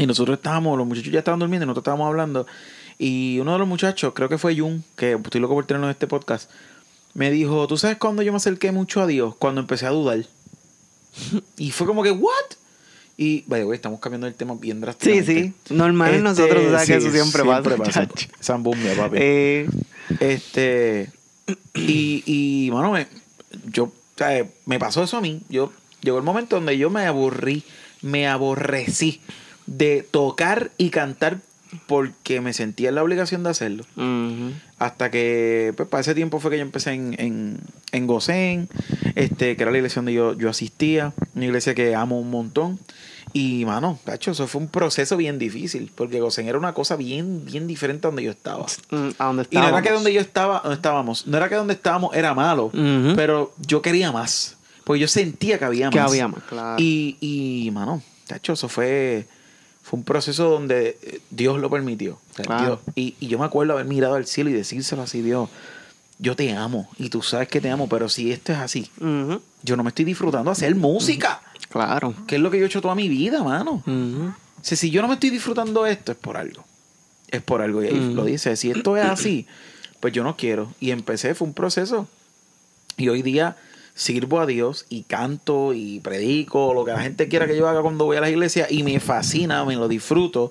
Y nosotros estábamos, los muchachos ya estaban durmiendo y nosotros estábamos hablando. Y uno de los muchachos, creo que fue Jun, que estoy loco por tenerlo en este podcast, me dijo, ¿tú sabes cuándo yo me acerqué mucho a Dios? Cuando empecé a dudar. y fue como que, ¿what? Y, vaya, güey, estamos cambiando el tema bien Sí, drásticamente. sí. Normal en Este, nosotros, o sea, que sí, eso siempre, pasa. chacho. Zambumbia, papi. Eh, Este. Y, y mano, me, yo, o sea, me pasó eso a mí. Yo, llegó el momento donde yo me aburrí, me aborrecí de tocar y cantar porque me sentía en la obligación de hacerlo. Hasta que, pues, para ese tiempo fue que yo empecé en, en, en Gosén, este, que era la iglesia donde yo, yo asistía, una iglesia que amo un montón. Y, mano, cacho, eso fue un proceso bien difícil, porque Gosén era una cosa bien, bien diferente a donde yo estaba. Mm, A donde Y no era estábamos. que donde yo estaba, donde estábamos, no era que donde estábamos era malo, pero yo quería más. Porque yo sentía que había más. Que había más, claro. Y, y mano, tacho, eso fue, fue un proceso donde eh, Dios lo permitió. O sea, Claro. Dios- y, y yo me acuerdo haber mirado al cielo y decírselo así, Dios, yo te amo y tú sabes que te amo, pero si esto es así, yo no me estoy disfrutando hacer música, Claro. que es lo que yo he hecho toda mi vida, mano. Ujú. O sea, si yo no me estoy disfrutando esto, es por algo. Es por algo. Y ahí lo dice. Si esto es así, pues yo no quiero. Y empecé, fue un proceso. Y hoy día sirvo a Dios y canto y predico lo que la gente quiera que yo haga cuando voy a la iglesia y me fascina, me lo disfruto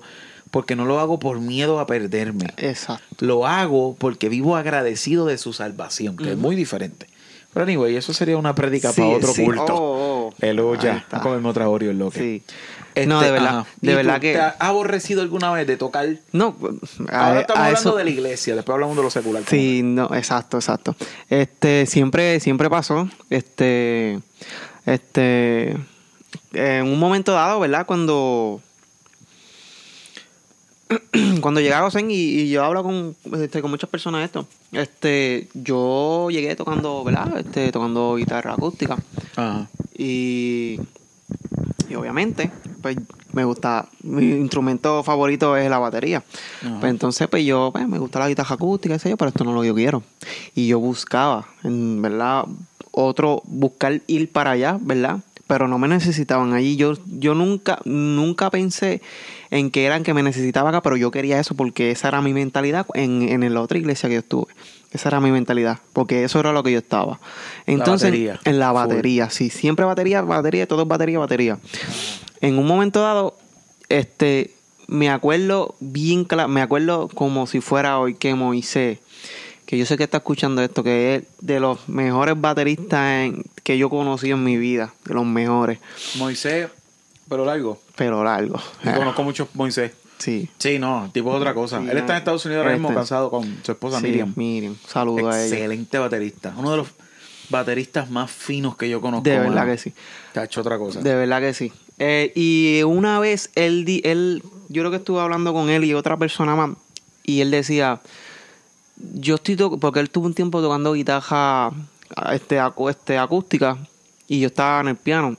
porque no lo hago por miedo a perderme. Exacto. Lo hago porque vivo agradecido de su salvación, que es muy diferente. Pero anyway, eso sería una prédica Sí, para otro sí. culto. Oh, oh. A comerme otra Oreo, lo que. Sí. No, de verdad, de ¿Y verdad tú que- ¿Te has aborrecido alguna vez de tocar? No, a, Ahora estamos a hablando eso- de la iglesia, después hablamos de lo secular. Sí, no, exacto, exacto. Este, siempre, siempre pasó. Este, este, en un momento dado, ¿verdad? Cuando, cuando llegué a Gosen y, y yo hablo con, este, con muchas personas de esto, este, yo llegué tocando, ¿verdad? Este, tocando guitarra acústica. Ajá. Y, y obviamente, pues me gusta, mi instrumento favorito es la batería. Ajá. Pues entonces, pues yo, pues, me gusta la guitarra acústica, sé yo, pero esto no es lo que yo quiero. Y yo buscaba, en verdad, otro, buscar ir para allá, ¿verdad? Pero no me necesitaban allí. Yo, yo nunca, nunca pensé en que eran que me necesitaban acá, pero yo quería eso porque esa era mi mentalidad en, en la otra iglesia que yo estuve. Esa era mi mentalidad, porque eso era lo que yo estaba. Entonces, batería. en la Full. batería, sí, siempre batería, batería, todo es batería, batería. En un momento dado, este, me acuerdo bien claro, me acuerdo como si fuera hoy que Moisés, que yo sé que está escuchando esto, que es de los mejores bateristas en- que yo conocí en mi vida, de los mejores, Moisés, pero largo. pero largo. Yo conozco mucho Moisés. Sí. Sí, no, tipo es otra cosa. Sí, Él está en Estados Unidos ahora mismo este- casado con su esposa Sí, Miriam. Miriam. Saludos a ella. Excelente baterista. Uno de los bateristas más finos que yo conozco. De verdad que sí. Te ha hecho otra cosa. De verdad que sí. Eh, y una vez él, él, yo creo que estuve hablando con él y otra persona más, y él decía, yo estoy, to- porque él tuvo un tiempo tocando guitarra este, este, acústica, y yo estaba en el piano.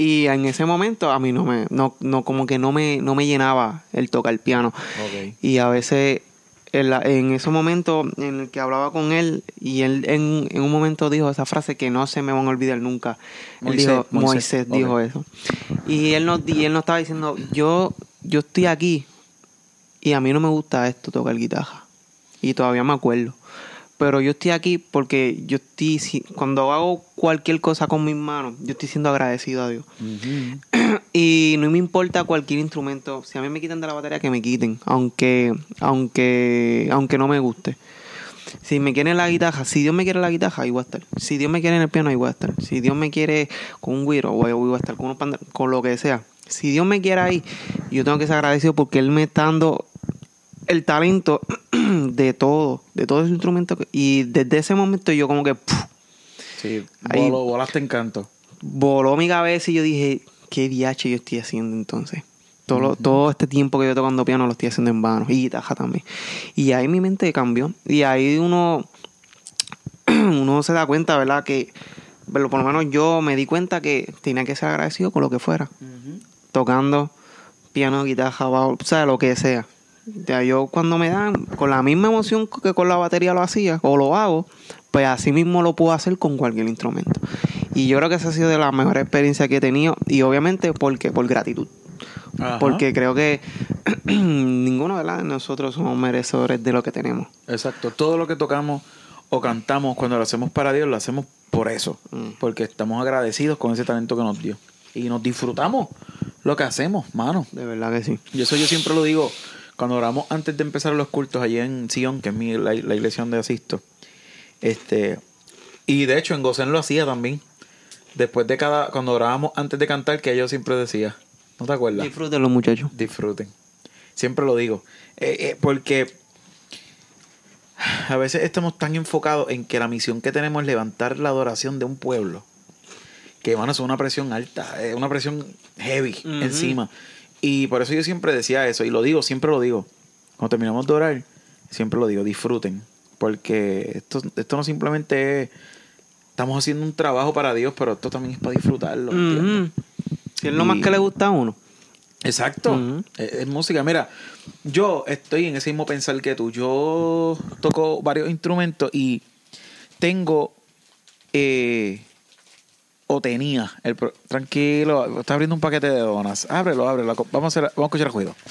Y en ese momento a mí no me, no, no, como que no me, no me llenaba el tocar el piano. Y a veces, en, la- en ese momento en el que hablaba con él, y él en, en un momento dijo esa frase que no se me van a olvidar nunca. Él Moisés, dijo, Moisés, Moisés, dijo eso. Y él nos, y él nos estaba diciendo, yo, yo estoy aquí y a mí no me gusta esto, tocar guitarra. Y todavía me acuerdo. Pero yo estoy aquí porque yo estoy, cuando hago cualquier cosa con mis manos, yo estoy siendo agradecido a Dios. Y no me importa cualquier instrumento. Si a mí me quitan de la batería, que me quiten. Aunque, aunque, aunque no me guste. Si me quieren la guitarra, si Dios me quiere la guitarra, ahí voy a estar. Si Dios me quiere en el piano, ahí voy a estar. Si Dios me quiere con un güiro, voy a estar con, unos con lo que sea. Si Dios me quiere ahí, yo tengo que ser agradecido porque Él me está dando el talento de todo, de todo ese instrumento. y desde ese momento yo como que ¡puf! Sí, Ahí- voló, volaste en canto. voló mi cabeza y yo dije, ¿qué diache yo estoy haciendo entonces? Todo, todo este tiempo que yo tocando piano lo estoy haciendo en vano y guitarra también. Y ahí mi mente cambió. Y ahí uno, uno se da cuenta, ¿verdad? Que pero por lo menos yo me di cuenta que tenía que ser agradecido con lo que fuera. Tocando piano, guitarra, bajo, o sea, lo que sea. Ya yo cuando me dan, con la misma emoción que con la batería lo hacía, o lo hago, pues así mismo lo puedo hacer con cualquier instrumento. Y yo creo que esa ha sido de las mejores experiencias que he tenido. Y obviamente, porque Por gratitud. Ajá. Porque creo que ninguno de nosotros somos merecedores de lo que tenemos. Exacto. Todo lo que tocamos o cantamos cuando lo hacemos para Dios, lo hacemos por eso. Mm. Porque estamos agradecidos con ese talento que nos dio. Y nos disfrutamos lo que hacemos, mano. De verdad que sí. Y eso yo siempre lo digo cuando oramos antes de empezar los cultos allí en Sion, que es mi, la, la iglesia donde asisto. Este, y de hecho en Gosén lo hacía también. Después de cada, cuando orábamos antes de cantar, que yo siempre decía, ¿no te acuerdas? Disfrútenlo, muchachos. Disfruten. Siempre lo digo. Eh, eh, porque a veces estamos tan enfocados en que la misión que tenemos es levantar la adoración de un pueblo. Que, bueno, es una presión alta, es una presión heavy encima. Y por eso yo siempre decía eso, y lo digo, siempre lo digo. Cuando terminamos de orar, siempre lo digo, disfruten. Porque esto, esto no simplemente es. Estamos haciendo un trabajo para Dios, pero esto también es para disfrutarlo. Si es lo más que le gusta a uno. Exacto. Es música. Mira, yo estoy en ese mismo pensar que tú. Yo toco varios instrumentos y tengo eh, o tenía el pro- tranquilo, está abriendo un paquete de donas. Ábrelo, ábrelo. Vamos a hacer, vamos a escuchar el ruido.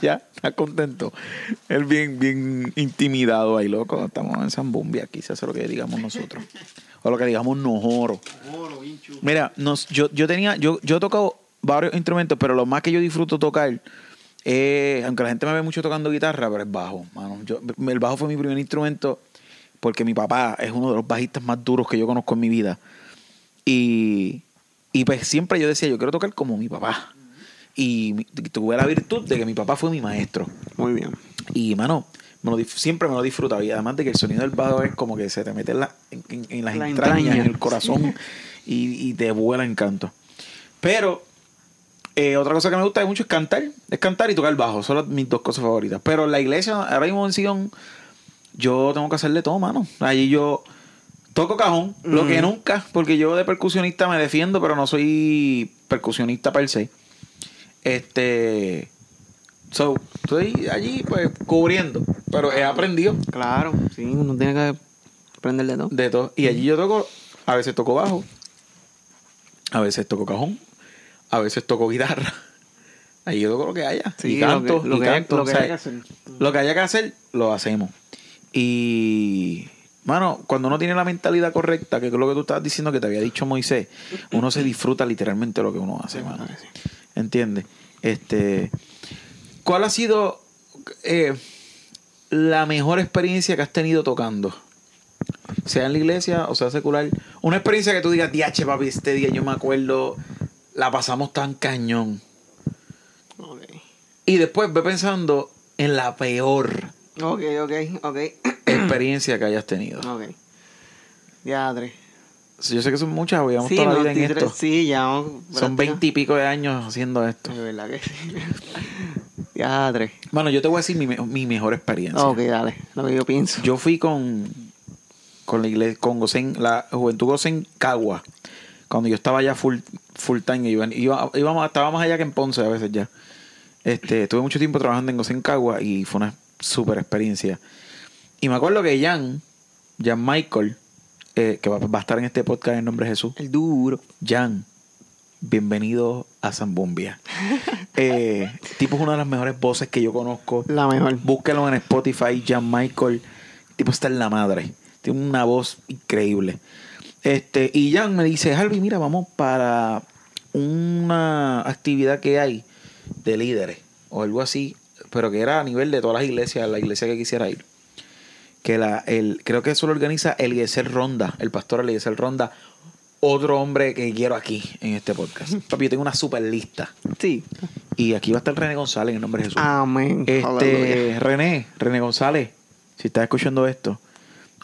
Ya, está contento. Él bien, bien intimidado ahí, loco. Estamos en Zambumbi aquí, se hace lo que digamos nosotros. O lo que digamos nosotros. Mira, nos, yo, yo tenía, yo, yo he tocado varios instrumentos, pero lo más que yo disfruto tocar, eh, aunque la gente me ve mucho tocando guitarra, pero es bajo, mano. Yo, el bajo fue mi primer instrumento porque mi papá es uno de los bajistas más duros que yo conozco en mi vida. Y, y pues siempre yo decía, yo quiero tocar como mi papá. Y tuve la virtud de que mi papá fue mi maestro. Muy bien. Y, mano, me lo dif- siempre me lo disfrutaba. Y además de que el sonido del bajo es como que se te mete en, la- en, las La entrañas, entraña. en el corazón y, y te vuela en canto. Pero, eh, otra cosa que me gusta mucho es cantar. Es cantar y tocar el bajo. Son las- mis dos cosas favoritas. Pero la iglesia, ahora mismo en Sion, yo tengo que hacerle todo, mano. Allí yo toco cajón, lo que nunca, porque yo de percusionista me defiendo, pero no soy percusionista per se. Este. So, estoy allí, pues, cubriendo. Pero he aprendido Claro, sí, uno tiene que aprender de todo. de todo. Y allí yo toco, a veces toco bajo, a veces toco cajón, a veces toco guitarra. Allí yo toco lo que haya. Sí, y canto, lo que- lo y que haya- canto, lo que o sea, haya que hacer. Lo que haya que hacer, lo hacemos. Y, mano, cuando uno tiene la mentalidad correcta, que es lo que tú estabas diciendo que te había dicho Moisés, uno se disfruta literalmente lo que uno hace, mano. ¿Entiendes? Este, ¿Cuál ha sido eh, la mejor experiencia que has tenido tocando? Sea en la iglesia o sea secular. Una experiencia que tú digas, diache, papi, este día yo me acuerdo, la pasamos tan cañón. Y después ve pensando en la peor Ok, ok, ok. experiencia que hayas tenido. ok. Ya, tres. Yo sé que son muchas, llevamos Sí, toda la vida en sí, esto. sí, ya. vamos, Son veintipico de años haciendo esto. De verdad que sí. ya, tres. Bueno, yo te voy a decir mi, me- mi mejor experiencia. Ok, dale. Lo que yo pienso. Yo fui con, con la iglesia, con Gosén, la Juventud Gosén Cagua. Cuando yo estaba allá full, full time, iba, iba- íbamos, estábamos allá que en Ponce a veces ya. Este, tuve mucho tiempo trabajando en Gosén Cagua y fue una super experiencia. Y me acuerdo que Jan, Jan Michael, eh, que va, va a estar en este podcast en nombre de Jesús, El duro. Jan, bienvenido a Zambumbia. eh, tipo es una de las mejores voces que yo conozco. La mejor. Búsquelo en Spotify, Jan Michael. El tipo está en la madre. Tiene una voz increíble. Este, y Jan me dice, Harvey, mira, vamos para una actividad que hay de líderes o algo así, pero que era a nivel de todas las iglesias, la iglesia que quisiera ir. Que la, el, creo que eso lo organiza Eliezer Ronda, el pastor Eliezer Ronda, otro hombre que quiero aquí en este podcast. Papi, yo tengo una super lista. Sí. Y aquí va a estar René González en nombre de Jesús. Amén. Este, Aleluya. René, René González, si estás escuchando esto,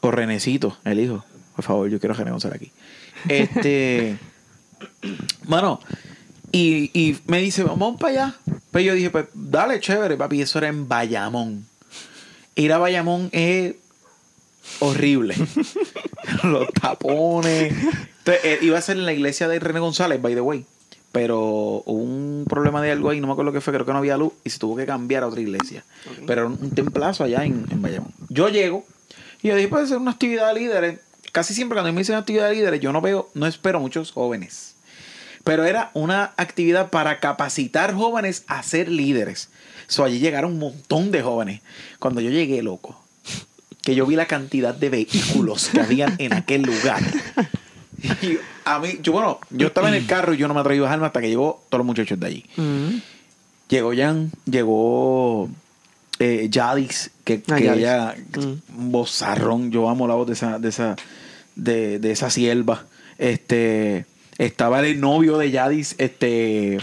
o Renecito, el hijo, por favor, yo quiero a René González aquí. Este, mano, y, y me dice, vamos para allá. Pues yo dije, pues dale, chévere, papi, eso era en Bayamón. Ir a Bayamón es horrible. Los tapones. Entonces, eh, iba a ser en la iglesia de René González, by the way. Pero hubo un problema de algo ahí, no me acuerdo qué fue, creo que no había luz y se tuvo que cambiar a otra iglesia. Pero era un templazo allá en, en Bayamón. Yo llego y yo dije, puede ser una actividad de líderes. Casi siempre cuando me dicen actividad de líderes, yo no veo, no espero muchos jóvenes. Pero era una actividad para capacitar jóvenes a ser líderes. So, allí llegaron un montón de jóvenes. Cuando yo llegué, loco, que yo vi la cantidad de vehículos que habían en aquel lugar. Y a mí, yo, bueno, yo estaba en el carro y yo no me atreví a bajarme hasta que llegó todos los muchachos de allí. Mm. Llegó Jan, llegó eh, Yadis, que, Ah, que Yadis. ella, Mm. un bozarrón, yo amo la voz de esa, de esa, de, de esa sierva. Este, estaba el novio de Yadis, este,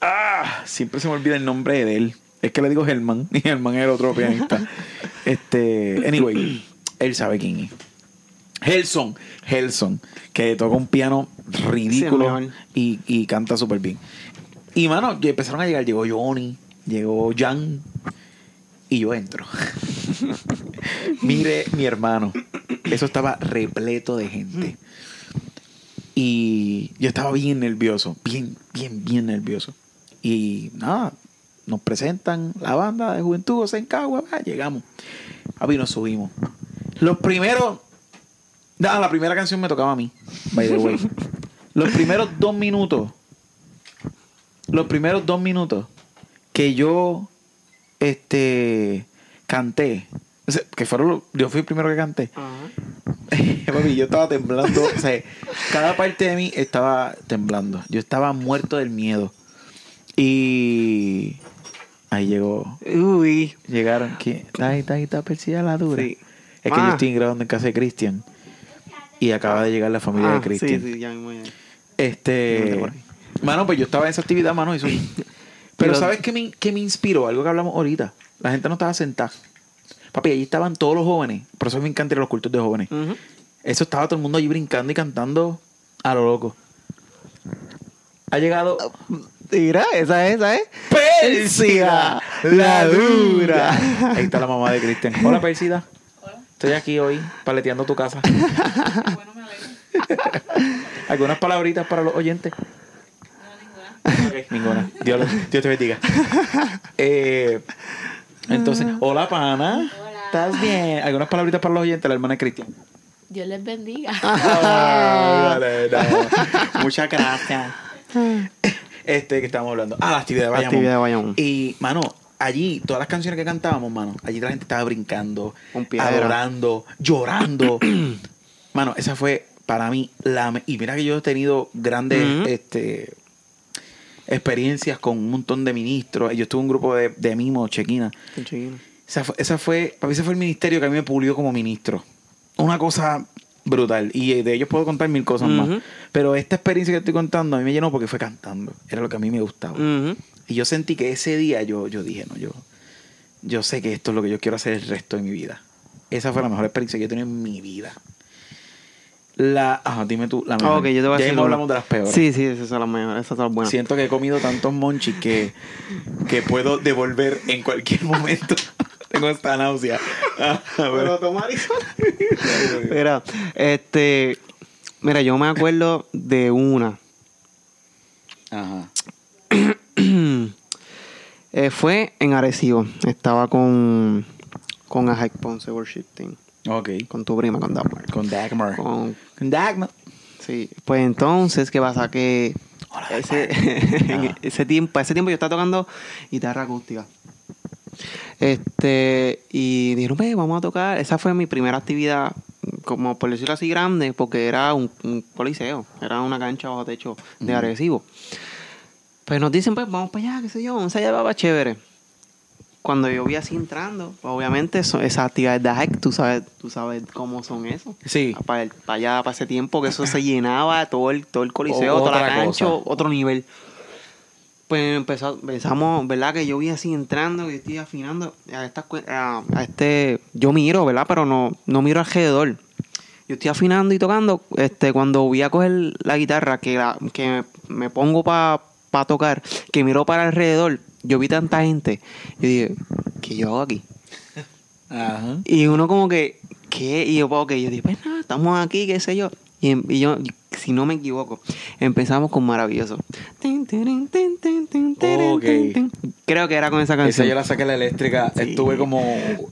ah, siempre se me olvida el nombre de él. Es que le digo Germán, y Germán es el otro pianista. este, anyway, él sabe quién es. Helson, Helson, que toca un piano ridículo Sí, y, y canta súper bien. Y mano, empezaron a llegar, llegó Johnny, llegó Jan, y yo entro. Mire, mi hermano, eso estaba repleto de gente. Y yo estaba bien nervioso, bien, bien, bien nervioso. Y nada, nos presentan la banda de Juventud en Cagua, ah, llegamos. Papi, nos subimos. Los primeros. Ah, la primera canción me tocaba a mí, by the way. Los primeros dos minutos. Los primeros dos minutos que yo este canté. O sea, que fueron los- yo fui el primero que canté. Papi, yo estaba temblando. o sea, cada parte de mí estaba temblando. Yo estaba muerto del miedo. Y ahí llegó. Uy. Llegaron. ¿quién? Ahí está, ahí está Persia la dura. Sí. Es que Ah. yo estoy grabando en casa de Cristian. Y acaba de llegar la familia Ah, de Cristian. Sí, sí, ya mismo ya. No Este. Mano, pues yo estaba en esa actividad, mano. y eso- Pero Pero- ¿sabes qué me, qué me inspiró? Algo que hablamos ahorita. La gente no estaba sentada. Papi, allí estaban todos los jóvenes. Por eso me encantan los cultos de jóvenes. Eso estaba todo el mundo allí brincando y cantando a lo loco. Ha llegado Mira, esa es, esa es. Pérsida, la dura. Ahí está la mamá de Cristian. Hola, Pérsida. Estoy aquí hoy paleteando tu casa. ¿Algunas palabritas para los oyentes? Ok, ninguna. Dios, Dios te bendiga. Eh, entonces, hola, pana. ¿Estás bien? ¿Algunas palabritas para los oyentes? La hermana Cristian. Dios les bendiga. Ah, dale. Muchas gracias. Este que estamos hablando. Ah, la actividad de Bayamón. Actividad de Bayamón. Y, mano, allí, todas las canciones que cantábamos, mano, allí la gente estaba brincando, adorando, llorando. mano, esa fue para mí la. Y mira que yo he tenido grandes, este. experiencias con un montón de ministros. Yo estuve en un grupo de, de mimo, chequina. Chido. Esa fue, esa fue, para mí ese fue el ministerio que a mí me pulió como ministro. Una cosa brutal. Y de ellos puedo contar mil cosas más. Pero esta experiencia que estoy contando a mí me llenó porque fue cantando. Era lo que a mí me gustaba. Y yo sentí que ese día yo, yo dije, no, yo, yo sé que esto es lo que yo quiero hacer el resto de mi vida. Esa fue la mejor experiencia que yo he tenido en mi vida. La, ajá, dime tú, la mejor. Ok, yo te voy a ya decir hablamos de las peores. Sí, sí, esas son las mejores, esas son las buenas. Siento que he comido tantos monchis que, que puedo devolver en cualquier momento. Tengo esta náusea. Ah, bueno. tomar Mira, este. Mira, yo me acuerdo de una. Ajá. Eh, fue en Arecibo. Estaba con. Con a Hike Ponce Worship Team. Ok. Con tu prima, con Dagmar. Con Dagmar. Con, Con Dagmar. sí. Pues entonces, ¿qué pasa? Que. Hola, ese, en ese tiempo, ese tiempo yo estaba tocando guitarra acústica. Este, y dijeron, "Ve, vamos a tocar. Esa fue mi primera actividad, como por decirlo así, grande, porque era un, un coliseo, era una cancha bajo techo de Arecibo. Pues nos dicen, pues vamos para allá, qué sé yo, vamos allá, va chévere. Cuando yo vi así entrando, pues, obviamente eso- esas actividades de hike, tú sabes, tú sabes cómo son eso. Sí. Para, para allá, para ese tiempo, que eso se llenaba, todo el, todo el coliseo, O- toda la cancha, cosa. otro nivel. Pues empezó, empezamos, ¿verdad? Que yo vi así entrando, que estoy afinando a, esta, a, a este... Yo miro, ¿verdad? Pero no, no miro alrededor. Yo estoy afinando y tocando. Este, cuando voy a coger la guitarra, que, la, que me pongo para tocar, que miro para alrededor, yo vi tanta gente. Yo dije, ¿qué yo hago aquí? Ajá. Y uno como que, ¿qué? Y yo, ok, yo dije, pues nada, estamos aquí, qué sé yo. Y, y yo, si no me equivoco, empezamos con Maravilloso. Tin, tirin, tin, tin, tin, tirin, Ok. tin, tin. Creo que era con esa Esa canción. yo la saqué la eléctrica. Sí. Estuve como.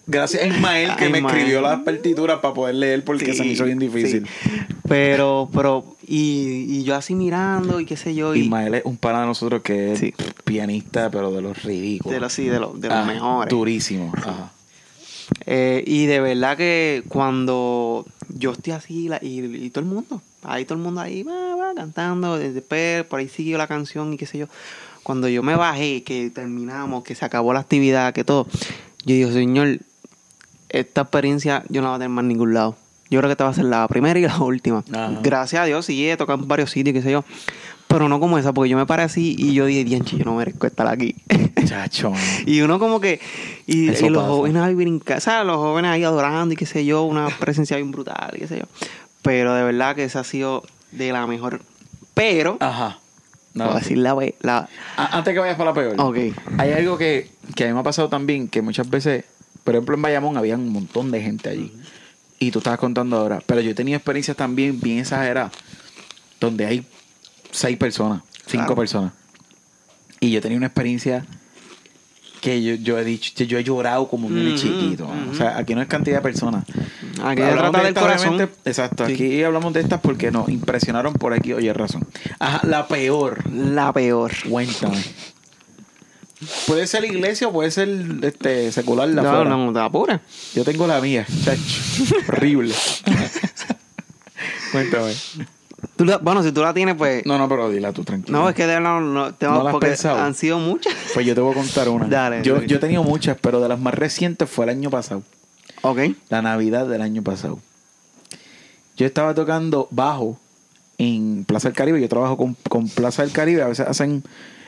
Gracias a Ismael que me Ismael. escribió las partituras para poder leer porque Sí, se me hizo bien difícil. sí. Pero, pero, y, y yo así mirando y qué sé yo. Y Ismael es un pana de nosotros que es pianista, pero de los ridículos. de los, sí, de los, de los Ah, mejores. Durísimo. Ajá. Eh, y de verdad que cuando yo estoy así la- y, y todo el mundo, ahí todo el mundo ahí va, va, cantando, después por ahí siguió la canción y qué sé yo. Cuando yo me bajé, que terminamos, que se acabó la actividad, que todo, yo digo, señor, esta experiencia yo no la voy a tener más en ningún lado. Yo creo que esta va a ser la primera y la última. Ajá. Gracias a Dios, sí, he tocado en varios sitios, qué sé yo. Pero no como esa, porque yo me paré así y yo dije, dianche, yo no merezco estar aquí. Chacho. Y uno como que... Y, los jóvenes ahí brincando, ¿sabes? Los jóvenes ahí adorando y qué sé yo, una presencia bien brutal y qué sé yo. Pero de verdad que esa ha sido de la mejor. Pero, Ajá. No, voy a decir la... la Antes que vayas para la peor. ok. Hay algo que, que a mí me ha pasado también, que muchas veces, por ejemplo en Bayamón había un montón de gente allí. Y tú estabas contando ahora. Pero yo he tenido experiencias también bien exageradas, donde hay seis personas, cinco Claro. personas. Y yo he tenido una experiencia que yo, yo he dicho, yo he llorado como un Ujú, chiquito. ujú. O sea, aquí no es cantidad de personas. Aquí Hablamos trata de del corazón. Exacto, Sí. aquí hablamos de estas porque nos impresionaron por aquí, oye, razón. Ajá, la peor. La peor. Cuéntame. Puede ser iglesia o puede ser este, secular la No, no, te apures. Yo tengo la mía, chacho. Horrible. Cuéntame. Tú la- bueno, si tú la tienes, pues... No, no, pero dila tú tranquilo. No, es que de verdad no, tengo- ¿No la has porque pensado? han sido muchas. Pues yo te voy a contar una. Dale, yo, yo he tenido muchas, pero de las más recientes fue el año pasado. ok. La Navidad del año pasado. Yo estaba tocando bajo en Plaza del Caribe. Yo trabajo con, con Plaza del Caribe. A veces hacen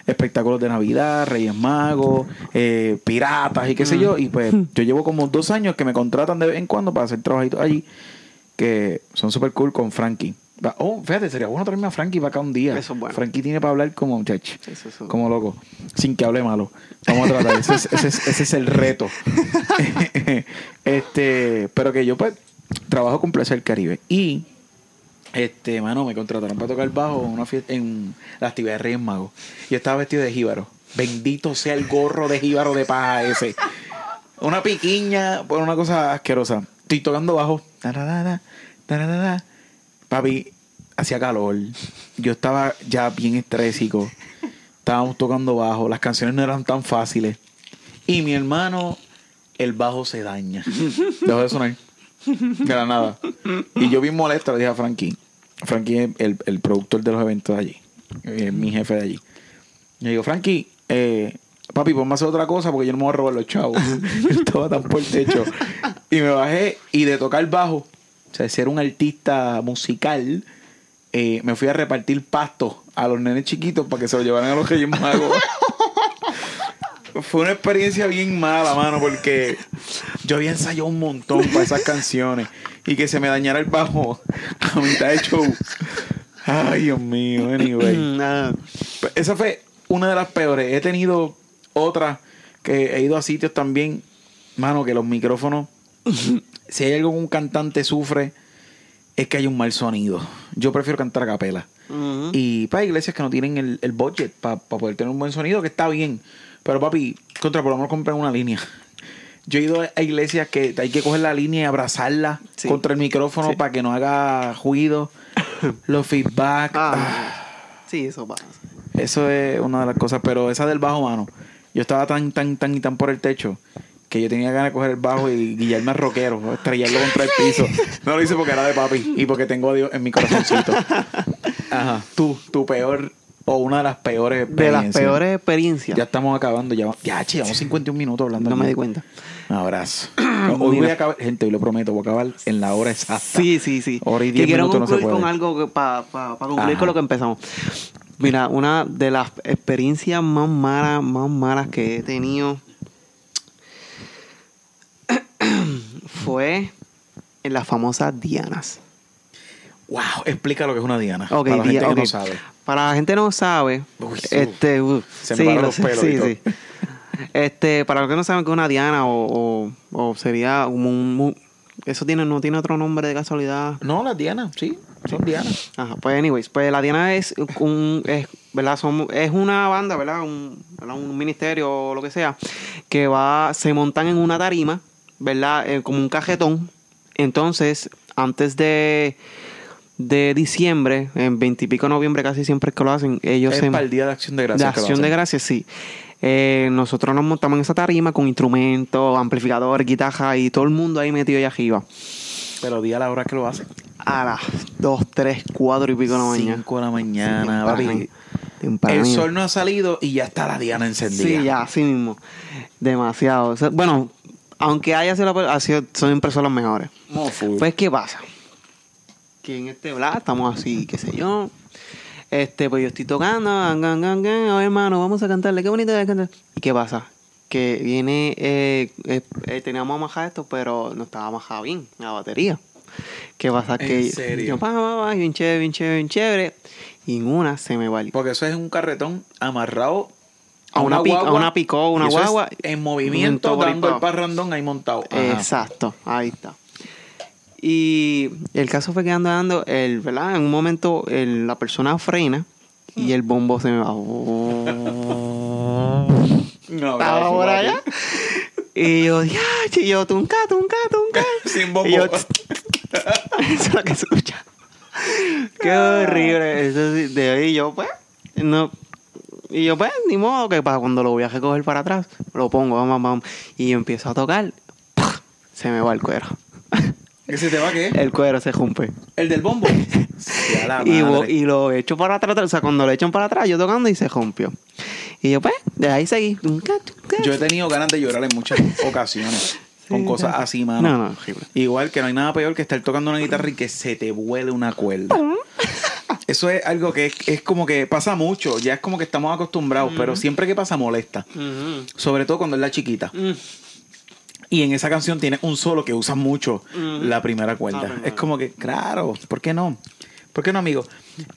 espectáculos de Navidad, Reyes Magos, eh, piratas y qué sé yo. Y pues yo llevo como dos años que me contratan de vez en cuando para hacer trabajitos allí que son súper cool con Frankie. Oh, fíjate, sería bueno traerme a Frankie para acá un día. Eso es bueno. Frankie tiene para hablar como muchacho. Eso, eso. Como loco. Sin que hable malo. Vamos a tratar. ese, es, ese es- ese es el reto. este, pero que yo pues trabajo con Plaza del Caribe. Y este, mano, me contrataron para tocar bajo en una fiesta, en la actividad de Reyes Magos. Yo estaba vestido de jíbaro. Bendito sea el gorro de jíbaro de paja ese. Una piquiña, pues una cosa asquerosa. Estoy tocando bajo. Tararara, tararara. Papi, hacía calor. Yo estaba ya bien estrésico. Estábamos tocando bajo. Las canciones no eran tan fáciles. Y mi hermano, el bajo se daña. Dejó de sonar. De la nada. Y yo bien molesto le dije a Frankie. Frankie es el, el productor de los eventos de allí. Es mi jefe de allí. Yo digo, Frankie, eh, papi, ponme a hacer otra cosa porque yo no me voy a robar los chavos. Estaba tan por el techo. Y me bajé y de tocar bajo, o sea, de ser un artista musical, eh, me fui a repartir pasto a los nenes chiquitos para que se lo llevaran a los Reyes Magos. Fue una experiencia bien mala, mano, porque yo había ensayado un montón para esas canciones y que se me dañara el bajo a mitad de show. Ay, Dios mío, anyway. Nada. Pues Esa fue una de las peores. He tenido otras que he ido a sitios también, mano, que los micrófonos, si hay algo que un cantante sufre, es que hay un mal sonido. Yo prefiero cantar a capela. Y para iglesias que no tienen el, el budget para poder tener un buen sonido, que está bien. Pero papi, contra por lo menos comprar una línea. Yo he ido a iglesias que hay que coger la línea y abrazarla Sí. contra el micrófono Sí. para que no haga ruido. Los feedback. Ah, sí, eso pasa. Eso es una de las cosas, pero esa del bajo, mano. Yo estaba tan, tan, tan y tan por el techo que yo tenía ganas de coger el bajo y guillarme al rockero, estrellarlo contra el piso. No lo hice porque era de papi y porque tengo a Dios en mi corazoncito. Ajá. Tú, tu peor o una de las peores De las experiencias. peores experiencias. Ya estamos acabando. Ya, ya che, llevamos 51 minutos hablando. no me di cuenta. Un abrazo. Hoy voy a acabar, gente, hoy lo prometo, voy a acabar en la hora exacta. Sí, sí, sí. Hora y que 10 quiero minutos no se concluir con puede. algo para concluir Ajá. con lo que empezamos. Mira, una de las experiencias más malas, más malas que he tenido fue en las famosas Dianas. Wow, explica lo que es una diana. Ok, para la gente que no sabe. Para la gente que no sabe, Uy, sí. este, uh, Se me lo los pelos sí, y todo. sí. Este, para los que no saben que es una diana o, o, o sería un, eso tiene no tiene otro nombre de casualidad. No, las dianas, sí, son dianas. Ajá, pues anyways, pues la Diana es un es, ¿verdad? Es una banda, ¿verdad? Un, ¿verdad? un ministerio o lo que sea, que va, se montan en una tarima, ¿verdad? Eh, como un cajetón. Entonces, antes de, de diciembre, en veintipico de noviembre casi siempre es que lo hacen, ellos es se para el Día de Acción de de Gracias. lo acción de gracias, sí. Eh, nosotros nos montamos en esa tarima con instrumentos, amplificadores, guitarra y todo el mundo ahí metido allá arriba. Pero di a la hora que lo hacen. A las 2, 3, 4 y pico de la mañana. 5 de la mañana, papi. El sol no ha salido y ya está la diana encendida. Sí, ya, así mismo. Demasiado. Bueno, aunque haya sido, la- ha sido siempre son los mejores. No. Pues, ¿qué pasa? Que en este blog estamos así, qué sé yo. Este, pues yo estoy tocando, gan, gan, gan, gan, oh, hermano, vamos a cantarle, qué bonito es cantar. ¿Y qué pasa? Que viene, eh, eh, eh, teníamos amajado esto, pero no estaba amajado bien, la batería. ¿Qué pasa? ¿En que serio? yo, pa, pa, pa, bien chévere, bien chévere, bien chévere. Y en una se me va el- Porque eso es un carretón amarrado A una a una picó, una guagua. en movimiento, dando el parrandón ahí montado. Ajá. Exacto, ahí está. Y el caso fue que ando dando, el, ¿verdad? En un momento el- la persona frena y el bombo se me va. No, Estaba abrazo, por papi. allá. Y yo, ya, y yo, tunca, tunca, tunca. Sin bombo. Y yo, eso es lo que escucha. Qué horrible. Eso sí, de ahí yo, pues, no. Y yo, pues, ni modo que para cuando lo voy a recoger para atrás, lo pongo, vamos, vamos. Y yo empiezo a tocar, ¡pah! se me va el cuero. ¿Qué se te va qué? El cuero se rompe. El del bombo. Sí, a la Y, y lo echo para atrás, o sea, cuando lo echan para atrás, yo tocando y se rompió. Y yo, pues, de ahí seguí. Yo he tenido ganas de llorar en muchas ocasiones con cosas sí. así, mano. No, no, horrible. Igual que no hay nada peor que estar tocando una guitarra y que se te vuele una cuerda. Eso es algo que es, es como que pasa mucho, ya es como que estamos acostumbrados, pero siempre que pasa molesta. Sobre todo cuando es la chiquita. Mm. Y en esa canción tiene un solo que usa mucho la primera cuerda. Primera. Es como que, claro, ¿por qué no? ¿Por qué no, amigo?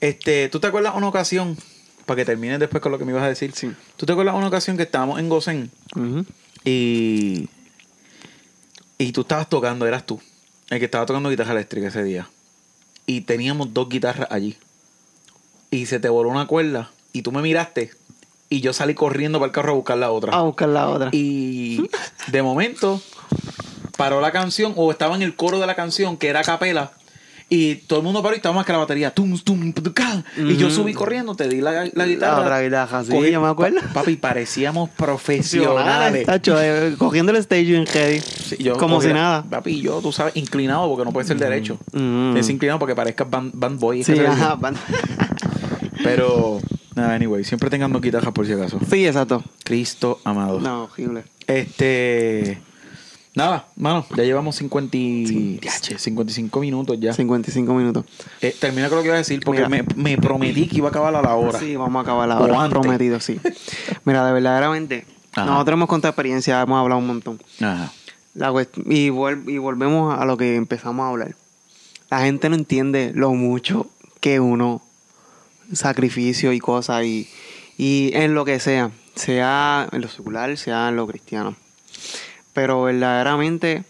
Este, ¿tú te acuerdas una ocasión? Para que termines después con lo que me ibas a decir. Sí. ¿Tú te acuerdas una ocasión que estábamos en Gosén Ujú. y. Y tú estabas tocando, eras tú. El que estaba tocando guitarra eléctrica ese día. Y teníamos dos guitarras allí. Y se te voló una cuerda. Y tú me miraste. Y yo salí corriendo para el carro a buscar la otra. A buscar la otra. Y de momento paró la canción o estaba en el coro de la canción que era a capela y todo el mundo paró y estaba más que la batería. Tum, tum, tucán. Y yo subí corriendo, te di la, la guitarra. La otra guitarra, sí, Cogí- yo me acuerdo. pa- Papi, parecíamos profesionales. Tacho, eh, cogiendo el stage en heavy. Sí, yo como si nada. Papi, yo, tú sabes, inclinado porque no puede ser derecho. Mm. Es inclinado porque parezca band, band boy. Sí, ajá. Pero Nada, anyway, siempre tengan noquitajas por si acaso. Sí, exacto. Cristo amado. No, horrible. Este. Nada, mano, ya llevamos 50 y- Diache, 55 minutos ya. 55 minutos. Eh, termina con lo que iba a decir porque me, me prometí que iba a acabar a la hora. Sí, vamos a acabar la O hora. antes. Prometido, sí. Mira, de verdaderamente, Ajá. nosotros hemos contado experiencia, hemos hablado un montón. Ajá. La y volvemos a lo que empezamos a hablar. La gente no entiende lo mucho que uno sacrificio y cosas y, y en lo que sea, sea en lo secular, sea en lo cristiano. Pero verdaderamente,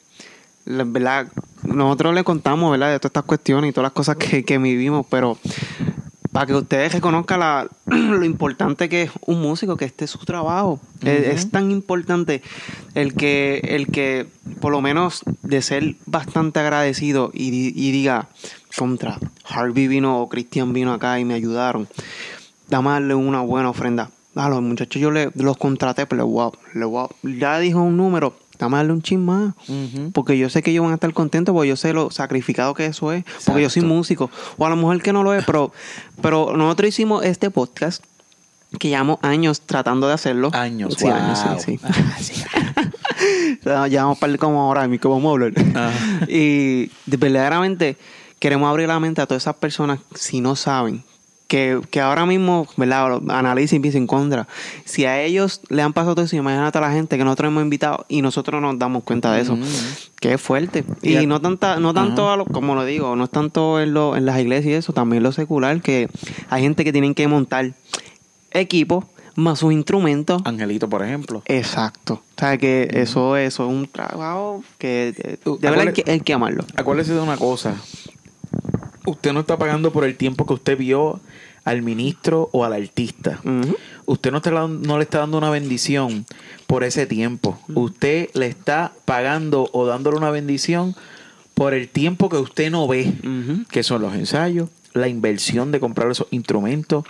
verdad, nosotros le contamos, ¿verdad? De todas estas cuestiones y todas las cosas que, que vivimos, pero para que ustedes reconozcan la- lo importante que es un músico, que este es su trabajo. es, es tan importante el que, el que, por lo menos, de ser bastante agradecido y, y diga, contra, Harvey vino o Christian vino acá y me ayudaron. Dame darle una buena ofrenda. A los muchachos yo le, los contraté, pero le voy a- le voy a- ya dijo un número, dame a darle un chin más. Ujú. Porque yo sé que ellos van a estar contentos, porque yo sé lo sacrificado que eso es. Porque yo soy músico. O a lo mejor que no lo es, pero, pero nosotros hicimos este podcast que llevamos años tratando de hacerlo. Años, Sí, wow. años, sí, sí. Ah, sí. Llevamos par de como ahora vamos a hablar. Ajá. Y de- verdaderamente queremos abrir la mente a todas esas personas si no saben. Que, que ahora mismo, ¿verdad? Analicen y piensen contra. Si a ellos le han pasado todo eso, imagínate a la gente que nosotros hemos invitado y nosotros nos damos cuenta de eso. Mm. Que es fuerte. Y Y, a- no tanta, no tanto, a lo- como lo digo, no es tanto en, lo, en las iglesias y eso, también lo secular, que hay gente que tienen que montar equipos más sus instrumentos. Angelito, por ejemplo. Exacto. O sea, que eso, eso es un trabajo que eh, de verdad hay que, hay que amarlo. Acuérdese de una cosa. Usted no está pagando por el tiempo que usted vio al ministro o al artista. Usted no, está, no le está dando una bendición por ese tiempo. Usted le está pagando o dándole una bendición por el tiempo que usted no ve, que son los ensayos, la inversión de comprar esos instrumentos.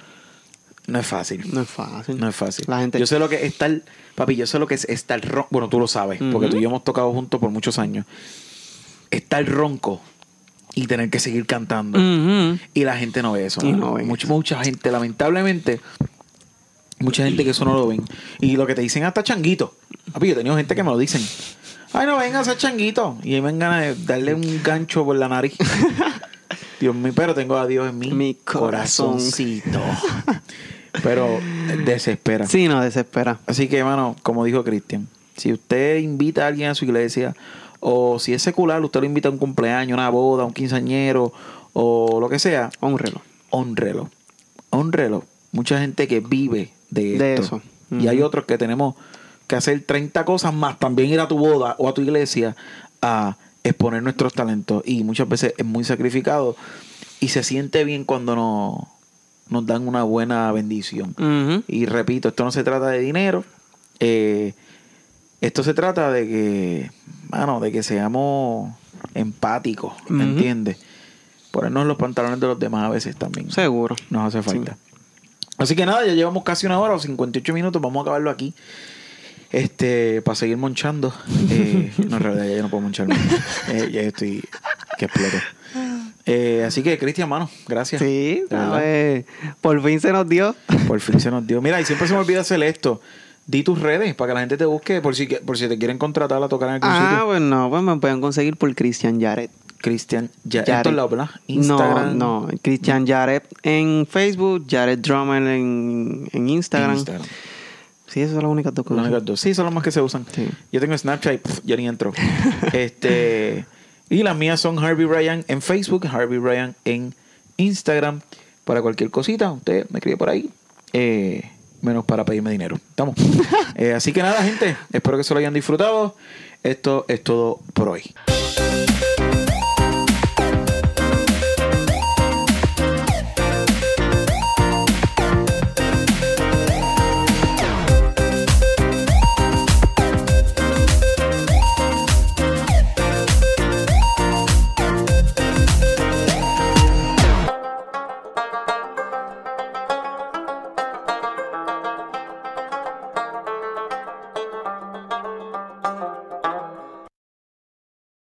No es fácil. No es fácil. No es fácil. La gente- Yo sé lo que es estar, papi, yo sé lo que es estar ronco. Bueno, tú lo sabes, porque tú y yo hemos tocado juntos por muchos años. Estar ronco y tener que seguir cantando. Y la gente no ve eso. No ven mucha, eso. mucha gente, lamentablemente, mucha gente que eso no lo ven. Y lo que te dicen hasta changuito. Papi, yo he tenido gente que me lo dicen. Ay, no venga a ser changuito. Y ahí me ganas de darle un gancho por la nariz. Dios mío, pero tengo a Dios en mi, Mi corazoncito. pero desespera. Sí, no, desespera. Así que, hermano, como dijo Cristian, si usted invita a alguien a su iglesia, o si es secular, usted lo invita a un cumpleaños, una boda, un quinceañero, o lo que sea, Honrelo. honrelo. Honrelo. Mucha gente que vive de, De esto. eso. Y hay otros que tenemos que hacer 30 cosas más, también ir a tu boda o a tu iglesia a exponer nuestros talentos. Y muchas veces es muy sacrificado. Y se siente bien cuando no, nos dan una buena bendición. Y repito, esto no se trata de dinero. eh, esto se trata de que, mano, de que seamos empáticos, ¿me Ujú. entiendes? Ponernos los pantalones de los demás a veces también Seguro. nos hace falta. Así que nada, ya llevamos casi una hora o 58 minutos. Vamos a acabarlo aquí. Este, para seguir monchando. Eh, no, en realidad ya yo no puedo monchar más. Eh, ya estoy que exploto. Eh, así que, Cristian, mano, gracias. Sí. ¿sabes? Por fin se nos dio. Por fin se nos dio. Mira, y siempre se me olvida hacer esto. Di tus redes para que la gente te busque por si, por si te quieren contratar a tocar en algún Ah, sitio. pues no, pues me pueden conseguir por Christian Yaret. Cristian, Yaret. lados, ¿verdad? Instagram. No, no, Christian Yaret en Facebook, Jared Drummer en, en Instagram. Instagram. Sí, esas son las únicas dos Las cosas. únicas dos. Sí, son las más que se usan. Sí. Yo tengo Snapchat y pff, ya ni entro. este, y las mías son Harvey Ryan en Facebook, Harvey Ryan en Instagram. Para cualquier cosita, usted me escribe por ahí. Eh, menos para pedirme dinero. ¿Estamos? Eh, así que nada, gente. Espero que se lo hayan disfrutado. Esto es todo por hoy.